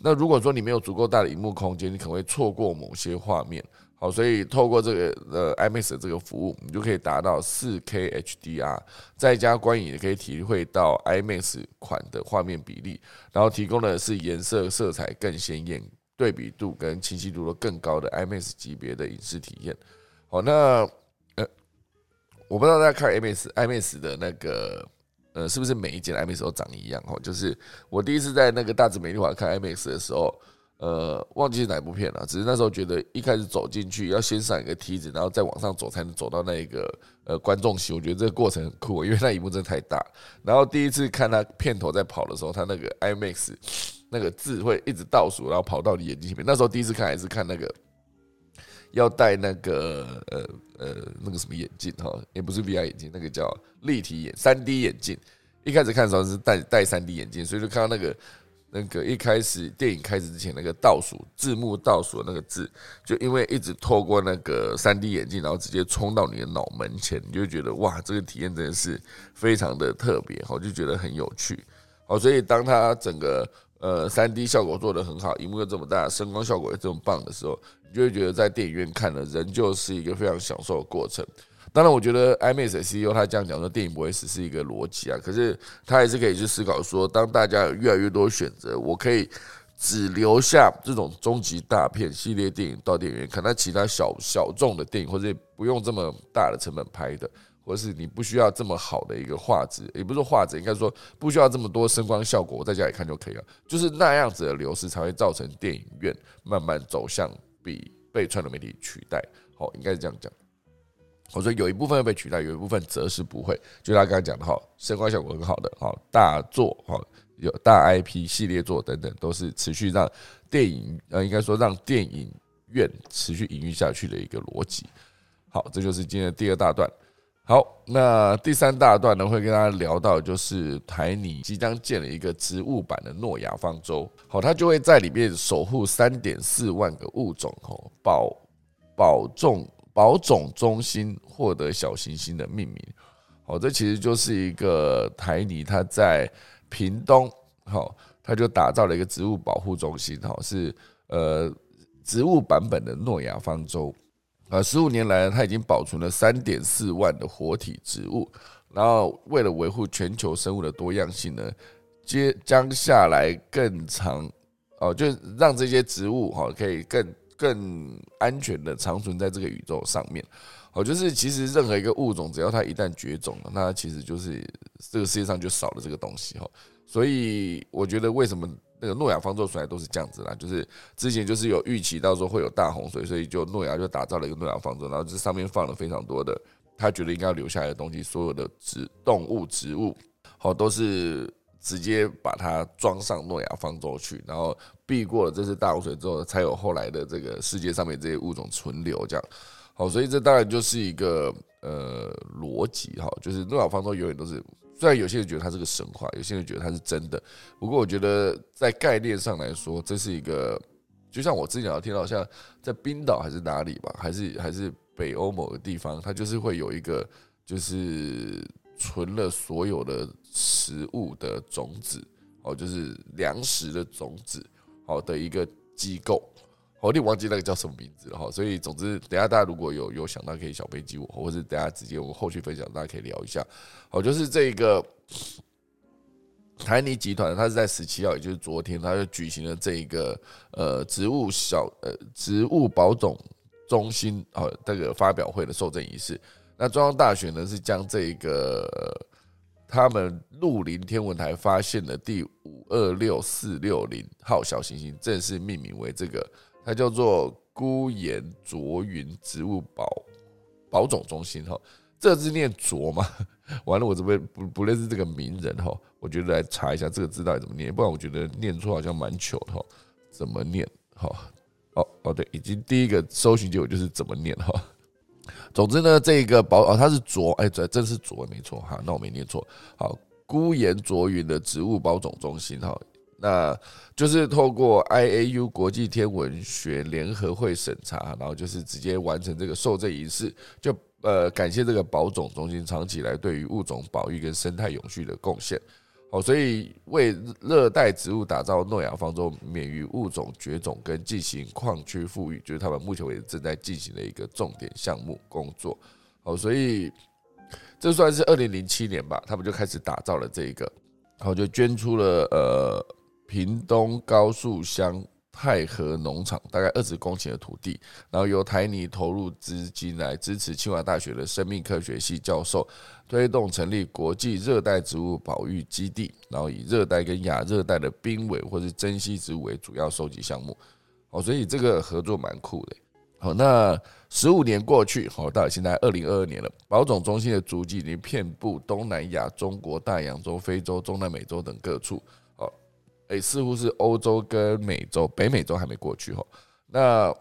[SPEAKER 1] 那如果说你没有足够大的荧幕空间，你可能会错过某些画面。好，所以透过这个呃 IMAX 的这个服务，你就可以达到四 K HDR，在家观影也可以体会到 IMAX 款的画面比例，然后提供的是颜色色彩更鲜艳、对比度跟清晰度都更高的 IMAX 级别的影视体验。好，那呃，我不知道大家看 IMAX IMAX 的那个。呃，是不是每一间 IMAX 都长一样？哈，就是我第一次在那个大直美丽华看 IMAX 的时候，呃，忘记是哪一部片了。只是那时候觉得一开始走进去要先上一个梯子，然后再往上走才能走到那一个呃观众席。我觉得这个过程很酷，因为那一幕真的太大。然后第一次看他片头在跑的时候，他那个 IMAX 那个字会一直倒数，然后跑到你眼睛前面。那时候第一次看还是看那个要戴那个呃。呃，那个什么眼镜哈，也不是 VR 眼镜，那个叫立体眼、三 D 眼镜。一开始看的时候是戴戴三 D 眼镜，所以就看到那个那个一开始电影开始之前那个倒数字幕倒数的那个字，就因为一直透过那个三 D 眼镜，然后直接冲到你的脑门前，你就觉得哇，这个体验真的是非常的特别，我就觉得很有趣。好，所以当它整个呃三 D 效果做得很好，荧幕又这么大，声光效果又这么棒的时候。就会觉得在电影院看了，仍旧是一个非常享受的过程。当然，我觉得 IMAX CEO 他这样讲说，电影不会死是一个逻辑啊。可是他还是可以去思考说，当大家有越来越多选择，我可以只留下这种终极大片系列电影到电影院看，那其他小小众的电影或者不用这么大的成本拍的，或者是你不需要这么好的一个画质，也不是画质，应该说不需要这么多声光效果，我在家里看就可以了。就是那样子的流失，才会造成电影院慢慢走向。比被传统媒体取代，好，应该是这样讲。我说有一部分会被取代，有一部分则是不会。就他刚刚讲的，哈，声光效果很好的，哈，大作，哈，有大 IP 系列作等等，都是持续让电影，呃，应该说让电影院持续营运下去的一个逻辑。好，这就是今天的第二大段。好，那第三大段呢，会跟大家聊到，就是台泥即将建了一个植物版的诺亚方舟，好，它就会在里面守护三点四万个物种，哦，保保种保种中心获得小行星的命名，好，这其实就是一个台泥，它在屏东，好，它就打造了一个植物保护中心，好，是呃植物版本的诺亚方舟。呃，十五年来，它已经保存了三点四万的活体植物，然后为了维护全球生物的多样性呢，接将下来更长哦，就让这些植物哈可以更更安全的长存在这个宇宙上面。哦，就是其实任何一个物种，只要它一旦绝种了，那其实就是这个世界上就少了这个东西哈。所以我觉得为什么？那个诺亚方舟出来都是这样子啦，就是之前就是有预期到时候会有大洪水，所以就诺亚就打造了一个诺亚方舟，然后这上面放了非常多的他觉得应该要留下来的东西，所有的植动物、植物，好都是直接把它装上诺亚方舟去，然后避过了这次大洪水之后，才有后来的这个世界上面这些物种存留这样。好，所以这当然就是一个呃逻辑哈，就是诺亚方舟永远都是。虽然有些人觉得它是个神话，有些人觉得它是真的，不过我觉得在概念上来说，这是一个，就像我之前有听到，像在冰岛还是哪里吧，还是还是北欧某个地方，它就是会有一个，就是存了所有的食物的种子，哦，就是粮食的种子，好的一个机构。我有点忘记那个叫什么名字了哈，所以总之，等下大家如果有有想到可以小飞机我，或者等下直接我们后续分享，大家可以聊一下。好，就是这个台泥集团，它是在十七号，也就是昨天，它就举行了这一个呃植物小呃植物保种中心哦，这个发表会的受赠仪式。那中央大学呢是将这个他们陆林天文台发现的第五二六四六零号小行星正式命名为这个，它叫做孤岩卓云植物保保种中心哈。这字念卓吗？完了，我这边不不认识这个名人哈，我觉得来查一下这个字到底怎么念，不然我觉得念错好像蛮糗的哈。怎么念？哈哦哦对，已经第一个搜寻结果就是怎么念哈。总之呢，这个保哦，它是卓，哎，这真是卓，没错哈，那我没念错。好，孤岩卓云的植物保种中心哈，那就是透过 IAU 国际天文学联合会审查，然后就是直接完成这个受赠仪式，就呃感谢这个保种中心长期以来对于物种保育跟生态永续的贡献。哦，所以为热带植物打造诺亚方舟，免于物种绝种跟进行矿区富裕，就是他们目前为止正在进行的一个重点项目工作。哦，所以这算是二零零七年吧，他们就开始打造了这一个，然后就捐出了呃屏东高速乡。太和农场大概二十公顷的土地，然后由台泥投入资金来支持清华大学的生命科学系教授，推动成立国际热带植物保育基地，然后以热带跟亚热带的濒危或是珍稀植物为主要收集项目。哦，所以这个合作蛮酷的。好，那十五年过去，好，到现在二零二二年了，保种中心的足迹已经遍布东南亚、中国大洋洲、非洲、中南美洲等各处。哎，似乎是欧洲跟美洲，北美洲还没过去哈。那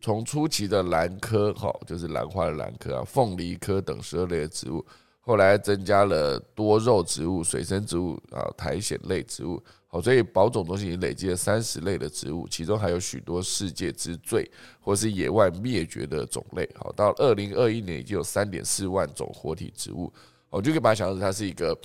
[SPEAKER 1] 从初期的兰科哈，就是兰花的兰科啊，凤梨科等十二类的植物，后来增加了多肉植物、水生植物啊、苔藓类植物。好，所以保种中心已经累积了三十类的植物，其中还有许多世界之最或是野外灭绝的种类。好，到二零二一年已经有三点四万种活体植物。我就可以把它想成它是一个。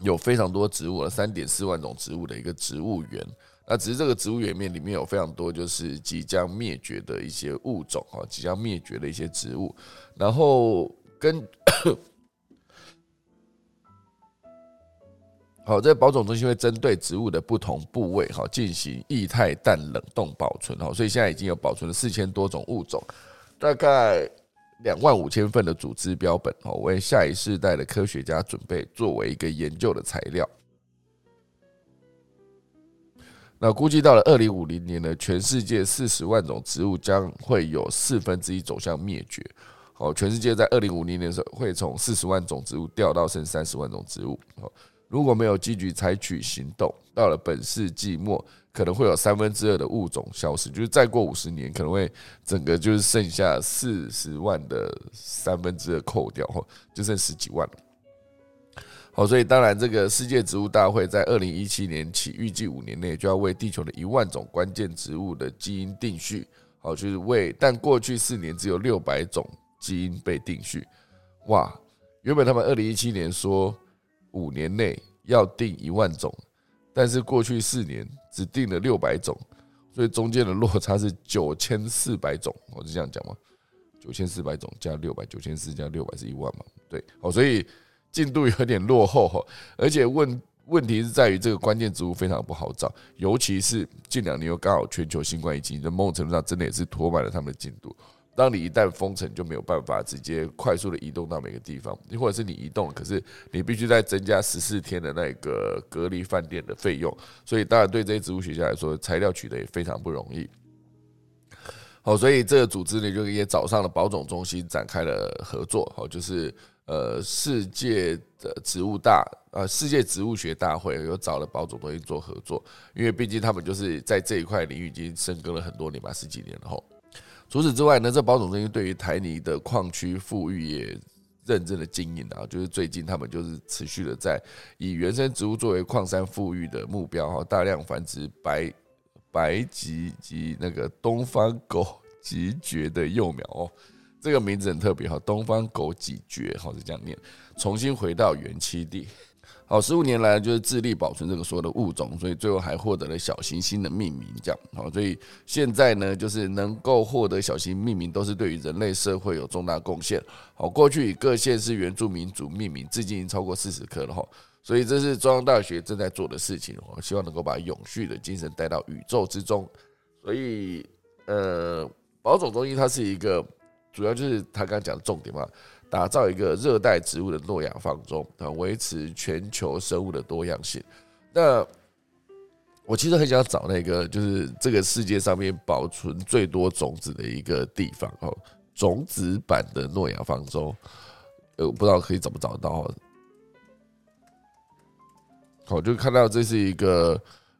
[SPEAKER 1] 有非常多植物了，三点四万种植物的一个植物园。那只是这个植物园面里面有非常多就是即将灭绝的一些物种啊，即将灭绝的一些植物。然后跟 好，这保种中心会针对植物的不同部位哈进行液态氮冷冻保存哈，所以现在已经有保存了四千多种物种，大概。两万五千份的组织标本哦，为下一世代的科学家准备作为一个研究的材料。那估计到了二零五零年呢，全世界四十万种植物将会有四分之一走向灭绝。哦，全世界在二零五零年的时候会从四十万种植物掉到剩三十万种植物。哦，如果没有积极采取行动，到了本世纪末。可能会有三分之二的物种消失，就是再过五十年，可能会整个就是剩下四十万的三分之二扣掉，哈，就剩十几万了。好，所以当然，这个世界植物大会在二零一七年起，预计五年内就要为地球的一万种关键植物的基因定序。好，就是为，但过去四年只有六百种基因被定序。哇，原本他们二零一七年说五年内要定一万种。但是过去四年只定了六百种，所以中间的落差是九千四百种，我是这样讲吗？九千四百种加六百，九千四加六百是一万嘛？对，哦，所以进度有点落后哈，而且问问题是在于这个关键植物非常不好找，尤其是近两年又刚好全球新冠疫情，在某种程度上真的也是拖慢了他们的进度。当你一旦封城，就没有办法直接快速的移动到每个地方，或者是你移动，可是你必须再增加十四天的那个隔离饭店的费用，所以当然对这些植物学家来说，材料取得也非常不容易。好，所以这个组织呢，就也找上了保种中心展开了合作。好，就是呃世界的植物大呃世界植物学大会有找了保种中心做合作，因为毕竟他们就是在这一块领域已经深耕了很多年吧，十几年了后。除此之外呢，这保种中心对于台泥的矿区富裕也认真的经营啊，就是最近他们就是持续的在以原生植物作为矿山富裕的目标哈，大量繁殖白白棘及那个东方狗棘蕨的幼苗哦，这个名字很特别哈，东方狗脊蕨哈是这样念，重新回到原栖地。好，十五年来就是致力保存这个所有的物种，所以最后还获得了小行星的命名。这样，好，所以现在呢，就是能够获得小行星命名，都是对于人类社会有重大贡献。好，过去以各县市原住民族命名，至今已经超过四十颗了哈。所以这是中央大学正在做的事情，我希望能够把永续的精神带到宇宙之中。所以，呃，保种中心它是一个主要就是他刚刚讲的重点嘛，打造一个热带植物的诺亚方舟啊，维持全球生物的多样性。那我其实很想找那个，就是这个世界上面保存最多种子的一个地方哦，种子版的诺亚方舟，呃，我不知道可以怎么找到。好，就看到这是一个，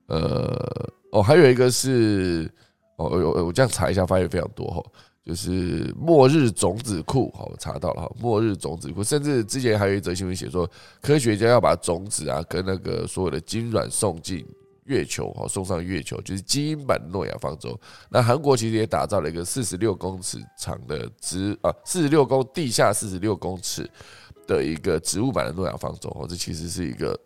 [SPEAKER 1] 呃，哦，还有一个是，哦，我我这样查一下，发现非常多哈，就是末日种子库，好，我查到了哈，末日种子库，甚至之前还有一则新闻写说，科学家要把种子啊跟那个所有的精卵送进。月球哈送上月球就是基因版诺亚方舟。那韩国其实也打造了一个四十六公尺长的植啊四十六公地下四十六公尺的一个植物版的诺亚方舟哦，这其实是一个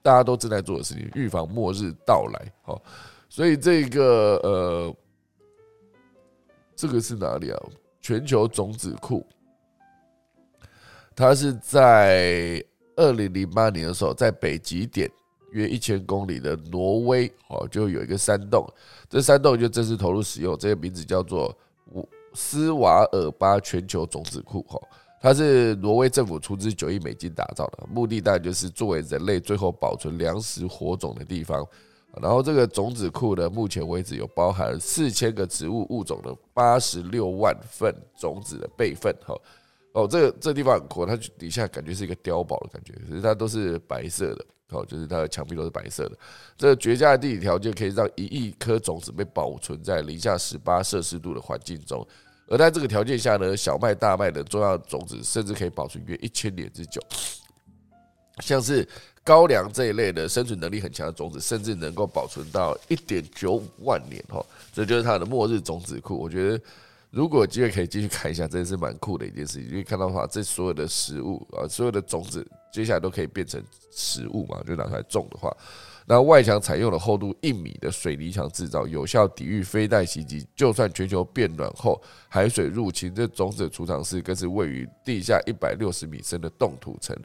[SPEAKER 1] 大家都正在做的事情，预防末日到来。好，所以这个呃，这个是哪里啊？全球种子库，它是在二零零八年的时候在北极点。约一千公里的挪威，哦，就有一个山洞，这山洞就正式投入使用，这个名字叫做斯瓦尔巴全球种子库，哈，它是挪威政府出资九亿美金打造的，目的当然就是作为人类最后保存粮食火种的地方。然后这个种子库呢，目前为止有包含四千个植物物种的八十六万份种子的备份，哈，哦，这个这地方很酷，它底下感觉是一个碉堡的感觉，可是它都是白色的。哦，就是它的墙壁都是白色的，这个绝佳的地理条件可以让一亿颗种子被保存在零下十八摄氏度的环境中，而在这个条件下呢，小麦、大麦等重要种子甚至可以保存约一千年之久。像是高粱这一类的生存能力很强的种子，甚至能够保存到一点九五万年。哈，这就是它的末日种子库。我觉得。如果有机会可以继续看一下，真的是蛮酷的一件事情。因为看到的话，这所有的食物啊，所有的种子，接下来都可以变成食物嘛，就拿出来种的话，那外墙采用了厚度一米的水泥墙制造，有效抵御飞弹袭击。就算全球变暖后，海水入侵，这种子储藏室更是位于地下一百六十米深的冻土层。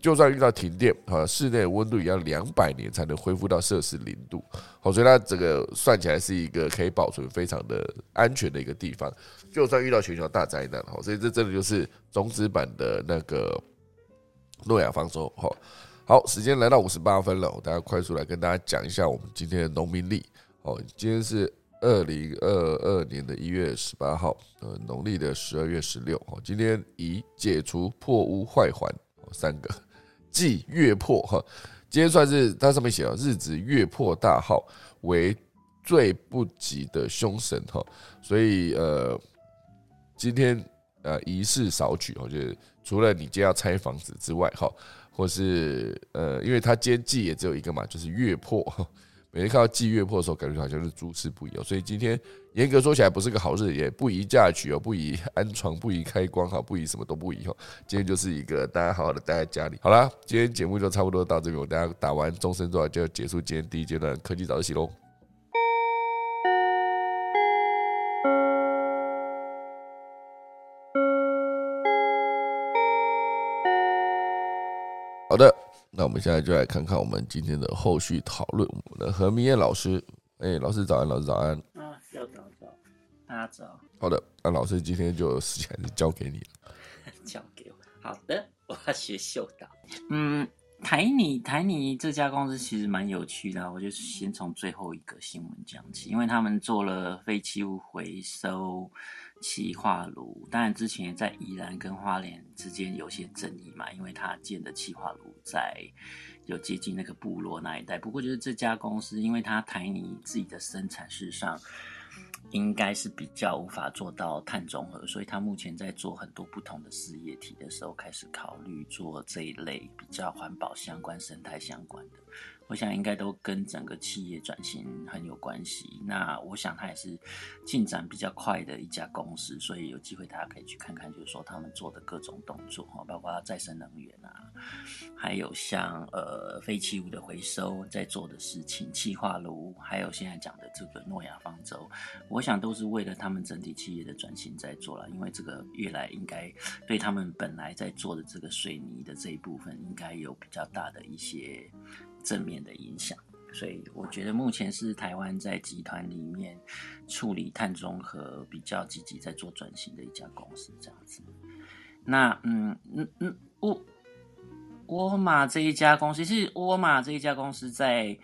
[SPEAKER 1] 就算遇到停电，哈，室内温度也要两百年才能恢复到摄氏零度。好，所以它整个算起来是一个可以保存非常的安全的一个地方。就算遇到全球大灾难，哈，所以这真的就是种子版的那个诺亚方舟。哈，好，时间来到五十八分了，我大家快速来跟大家讲一下我们今天的农民历。哦，今天是二零二二年的一月十八号，呃，农历的十二月十六。哦，今天以解除破屋坏环三个。忌月破哈，今天算是它上面写了日子月破大号为最不吉的凶神哈，所以呃，今天呃仪式少举，哦，就是除了你今天要拆房子之外哈，或是呃，因为它今天忌也只有一个嘛，就是月破。每天看到祭月破的时候，感觉好像是诸事不宜哦。所以今天严格说起来不是个好日，也不宜嫁娶哦，不宜安床，不宜开光哈，不宜什么都不宜哦。今天就是一个大家好好的待在家里。好啦，今天节目就差不多到这边，我大家打完钟声之后就要结束今天第一阶段科技早自习喽。好的。那我们现在就来看看我们今天的后续讨论。我们的何明燕老师，哎，老师早安，老师早安。
[SPEAKER 2] 啊，要早早，大家早。
[SPEAKER 1] 好的，那老师今天就时间还是交给你了。
[SPEAKER 2] 交给我。好的，我要学秀导。嗯，台泥台泥这家公司其实蛮有趣的，我就先从最后一个新闻讲起，因为他们做了废弃物回收。气化炉，当然之前在宜兰跟花莲之间有些争议嘛，因为他建的气化炉在有接近那个部落那一带。不过就是这家公司，因为它台泥自己的生产事上应该是比较无法做到碳中和，所以它目前在做很多不同的事业体的时候，开始考虑做这一类比较环保相关、生态相关的。我想应该都跟整个企业转型很有关系。那我想它也是进展比较快的一家公司，所以有机会大家可以去看看，就是说他们做的各种动作哈，包括再生能源啊，还有像呃废弃物的回收在做的事情，气化炉，还有现在讲的这个诺亚方舟，我想都是为了他们整体企业的转型在做了。因为这个越来应该对他们本来在做的这个水泥的这一部分，应该有比较大的一些。正面的影响。所以我觉得目前是台湾在集团里面处理碳中和比较积极，在做转型的一家公司这样子。那嗯嗯嗯，沃沃尔玛这一家公司其实沃尔玛这一家公司在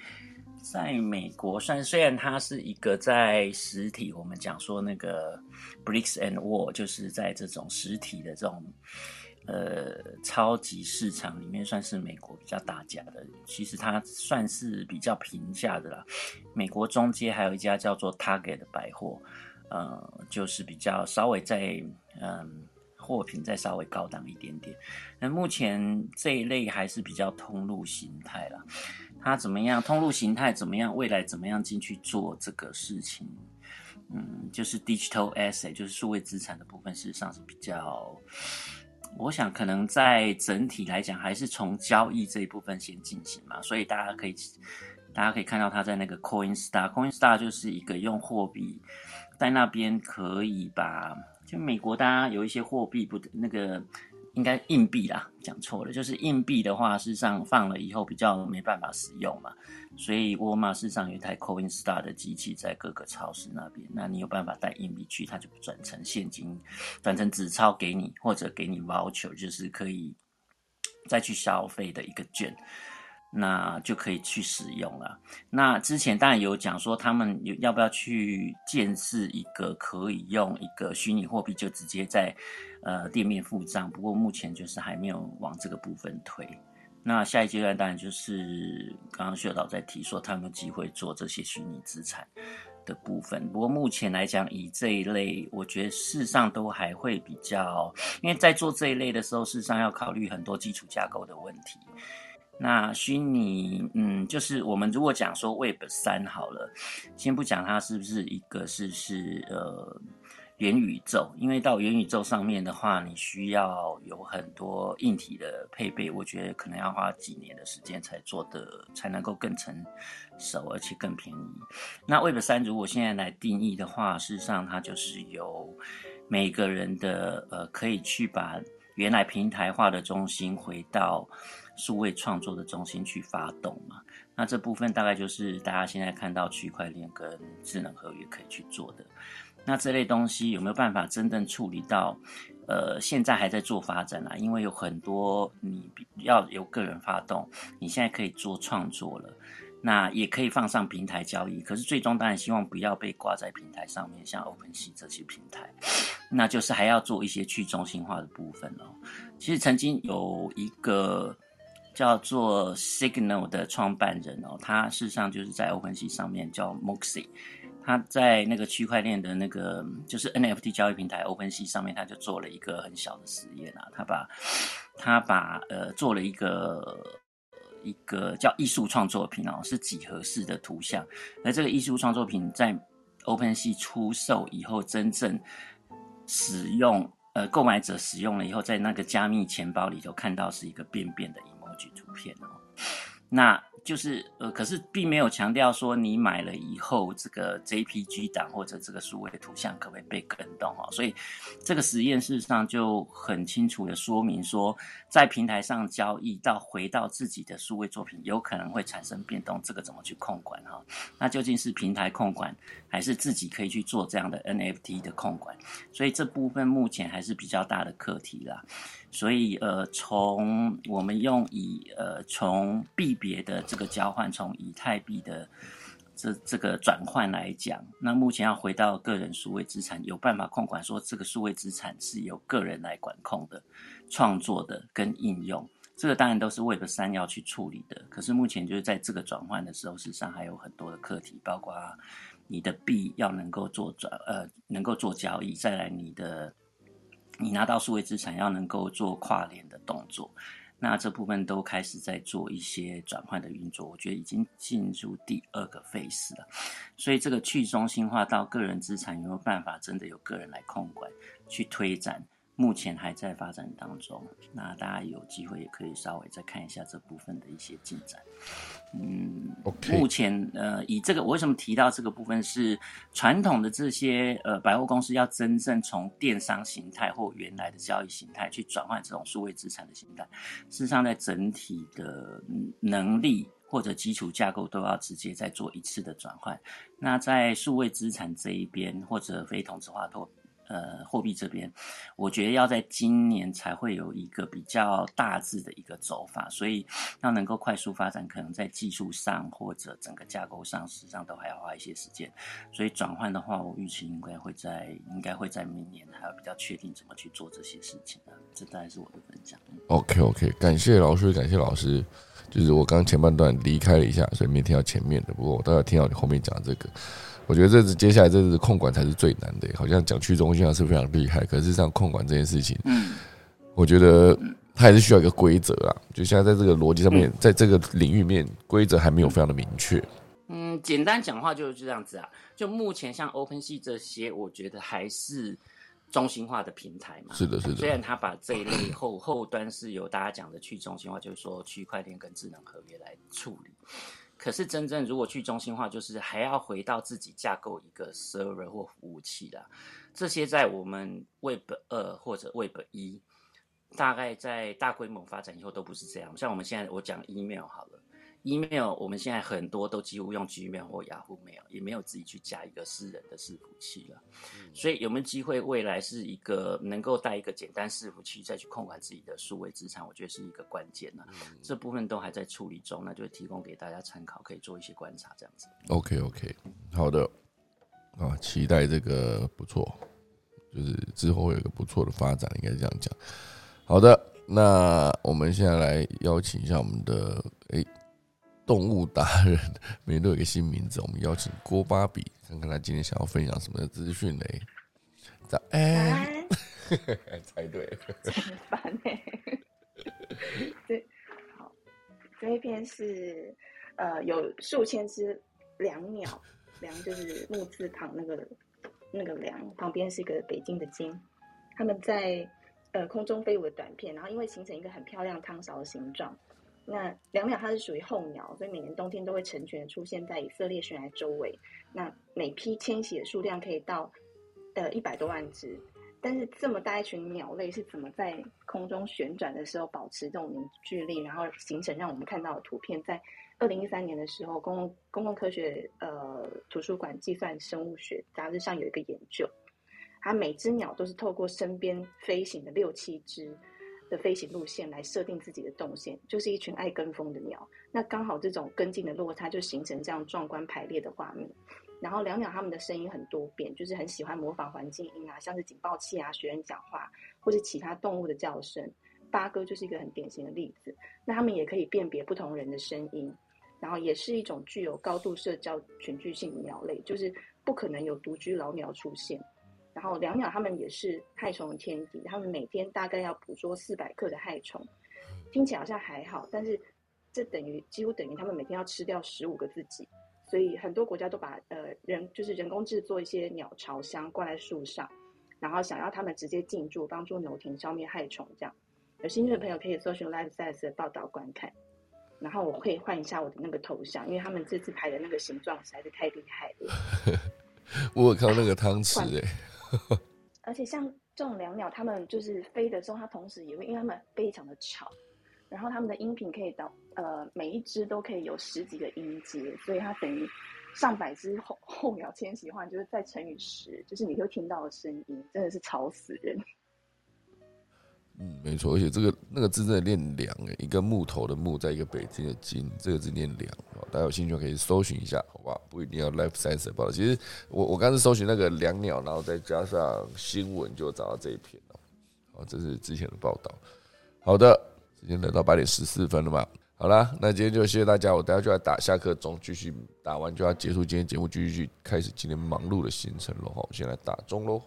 [SPEAKER 2] 在美国算虽然它是一个在实体，我们讲说那个 bricks and wall，就是在这种实体的这种。呃，超级市场里面算是美国比较大家的，其实它算是比较平价的啦。美国中街还有一家叫做 Target 的百货，呃，就是比较稍微在嗯货品再稍微高档一点点。那目前这一类还是比较通路形态啦。它怎么样？通路形态怎么样？未来怎么样进去做这个事情？嗯，就是 digital asset，就是数位资产的部分，事实上是比较。我想可能在整体来讲，还是从交易这一部分先进行嘛，所以大家可以大家可以看到，他在那个 Coinstar，Coinstar 就是一个用货币在那边可以把，就美国大家有一些货币不那个。应该硬币啦，讲错了，就是硬币的话，事实上放了以后比较没办法使用嘛，所以沃尔玛事实上有一台 Coinstar 的机器在各个超市那边，那你有办法带硬币去，它就转成现金，转成纸钞给你，或者给你 voucher，就是可以再去消费的一个券。那就可以去使用了。那之前当然有讲说，他们要不要去建设一个可以用一个虚拟货币，就直接在呃店面付账。不过目前就是还没有往这个部分推。那下一阶段当然就是刚刚秀导在提说，他们有机会做这些虚拟资产的部分。不过目前来讲，以这一类，我觉得事实上都还会比较，因为在做这一类的时候，事实上要考虑很多基础架构的问题。那虚拟，嗯，就是我们如果讲说 Web 三好了，先不讲它是不是一个是是呃元宇宙，因为到元宇宙上面的话，你需要有很多硬体的配备，我觉得可能要花几年的时间才做的，才能够更成熟，而且更便宜。那 Web 三如果现在来定义的话，事实上它就是由每个人的呃，可以去把原来平台化的中心回到。数位创作的中心去发动嘛？那这部分大概就是大家现在看到区块链跟智能合约可以去做的。那这类东西有没有办法真正处理到？呃，现在还在做发展啦，因为有很多你要由个人发动，你现在可以做创作了，那也可以放上平台交易。可是最终当然希望不要被挂在平台上面，像 OpenSea 这些平台，那就是还要做一些去中心化的部分哦。其实曾经有一个。叫做 Signal 的创办人哦，他事实上就是在 OpenSea 上面叫 Moxie，他在那个区块链的那个就是 NFT 交易平台 OpenSea 上面，他就做了一个很小的实验啊，他把他把呃做了一个一个叫艺术创作品哦，是几何式的图像，而这个艺术创作品在 OpenSea 出售以后，真正使用呃购买者使用了以后，在那个加密钱包里头看到是一个便便的。举图片哦，那。就是呃，可是并没有强调说你买了以后，这个 JPG 档或者这个数位图像可不可以被跟动哦？所以这个实验事实上就很清楚的说明说，在平台上交易到回到自己的数位作品，有可能会产生变动，这个怎么去控管哈？那究竟是平台控管，还是自己可以去做这样的 NFT 的控管？所以这部分目前还是比较大的课题啦。所以呃，从我们用以呃从币别的这个交换，从以太币的这这个转换来讲，那目前要回到个人数位资产，有办法控管说这个数位资产是由个人来管控的，创作的跟应用，这个当然都是 Web 三要去处理的。可是目前就是在这个转换的时候，事实上还有很多的课题，包括你的币要能够做转呃能够做交易，再来你的。你拿到数位资产要能够做跨链的动作，那这部分都开始在做一些转换的运作，我觉得已经进入第二个 phase 了。所以这个去中心化到个人资产有没有办法真的由个人来控管去推展？目前还在发展当中，那大家有机会也可以稍微再看一下这部分的一些进展。嗯。目前呃，以这个我为什么提到这个部分是传统的这些呃百货公司要真正从电商形态或原来的交易形态去转换这种数位资产的形态，事实上在整体的能力或者基础架构都要直接再做一次的转换。那在数位资产这一边，或者非同质化投呃，货币这边，我觉得要在今年才会有一个比较大致的一个走法，所以要能够快速发展，可能在技术上或者整个架构上，实际上都还要花一些时间。所以转换的话，我预期应该会在应该会在明年还要比较确定怎么去做这些事情啊。这大概是我的分享。
[SPEAKER 1] OK OK，感谢老师，感谢老师。就是我刚前半段离开了一下，所以没听到前面的。不过我倒要听到你后面讲这个。我觉得这次接下来这是控管才是最难的，好像讲去中心化是非常厉害，可是像控管这件事情，嗯，我觉得它还是需要一个规则啊。就现在在这个逻辑上面，在这个领域面，规则还没有非常的明确。
[SPEAKER 2] 嗯，简单讲话就是这样子啊。就目前像 OpenSea 这些，我觉得还是中心化的平台嘛。
[SPEAKER 1] 是的，是的。
[SPEAKER 2] 虽然它把这一类后后端是由大家讲的去中心化，就是说区块链跟智能合约来处理。可是真正如果去中心化，就是还要回到自己架构一个 server 或服务器啦。这些在我们 Web 二或者 Web 一，大概在大规模发展以后都不是这样。像我们现在我讲 email 好了。Email 我们现在很多都几乎用 Gmail 或雅虎 mail，也没有自己去加一个私人的伺服器了。所以有没有机会未来是一个能够带一个简单伺服器再去控管自己的数位资产？我觉得是一个关键呢。这部分都还在处理中，那就提供给大家参考，可以做一些观察这样子。
[SPEAKER 1] OK OK，好的，啊，期待这个不错，就是之后会有一个不错的发展，应该这样讲。好的，那我们现在来邀请一下我们的诶。动物达人，每天都有一个新名字。我们邀请郭芭比，看看他今天想要分享什么资讯嘞？早安，猜对了，
[SPEAKER 3] 很烦哎。对，好，这一篇是呃，有数千只梁鸟，梁就是木字旁那个那个梁，旁边是一个北京的京，他们在呃空中飞舞的短片，然后因为形成一个很漂亮汤勺的形状。那两鸟它是属于候鸟，所以每年冬天都会成群的出现在以色列悬崖周围。那每批迁徙的数量可以到呃一百多万只。但是这么大一群鸟类是怎么在空中旋转的时候保持这种凝聚力，然后形成让我们看到的图片？在二零一三年的时候，公共公共科学呃图书馆计算生物学杂志上有一个研究，它每只鸟都是透过身边飞行的六七只。的飞行路线来设定自己的动线，就是一群爱跟风的鸟。那刚好这种跟进的落差，就形成这样壮观排列的画面。然后两鸟它们的声音很多变，就是很喜欢模仿环境音啊，像是警报器啊、学人讲话，或是其他动物的叫声。八哥就是一个很典型的例子。那它们也可以辨别不同人的声音，然后也是一种具有高度社交群聚性的鸟类，就是不可能有独居老鸟出现。然后两鸟它们也是害虫的天敌，它们每天大概要捕捉四百克的害虫，听起来好像还好，但是这等于几乎等于他们每天要吃掉十五个自己，所以很多国家都把呃人就是人工制作一些鸟巢箱挂在树上，然后想要他们直接进驻，帮助牛田消灭害虫。这样有兴趣的朋友可以搜寻 Life Size 的报道观看，然后我可以换一下我的那个头像，因为他们这次拍的那个形状实在是太厉害了。
[SPEAKER 1] 我有看到那个汤匙哎。
[SPEAKER 3] 而且像这种两鸟，它们就是飞的时候，它同时也会，因为它们非常的吵，然后它们的音频可以到呃每一只都可以有十几个音阶，所以它等于上百只候候鸟迁徙的话，就是再乘以十，就是你会听到的声音，真的是吵死人。
[SPEAKER 1] 嗯，没错，而且这个那个字真的念梁诶，一个木头的木，在一个北京的京，这个字念梁大家有兴趣可以搜寻一下，好吧？不一定要 Life Science 报道。其实我我刚才搜寻那个两鸟，然后再加上新闻，就找到这一篇了。哦，这是之前的报道。好的，时间来到八点十四分了嘛？好啦，那今天就谢谢大家。我等下就要打下课钟，继续打完就要结束今天节目，继续去开始今天忙碌的行程了。好，先来打钟喽。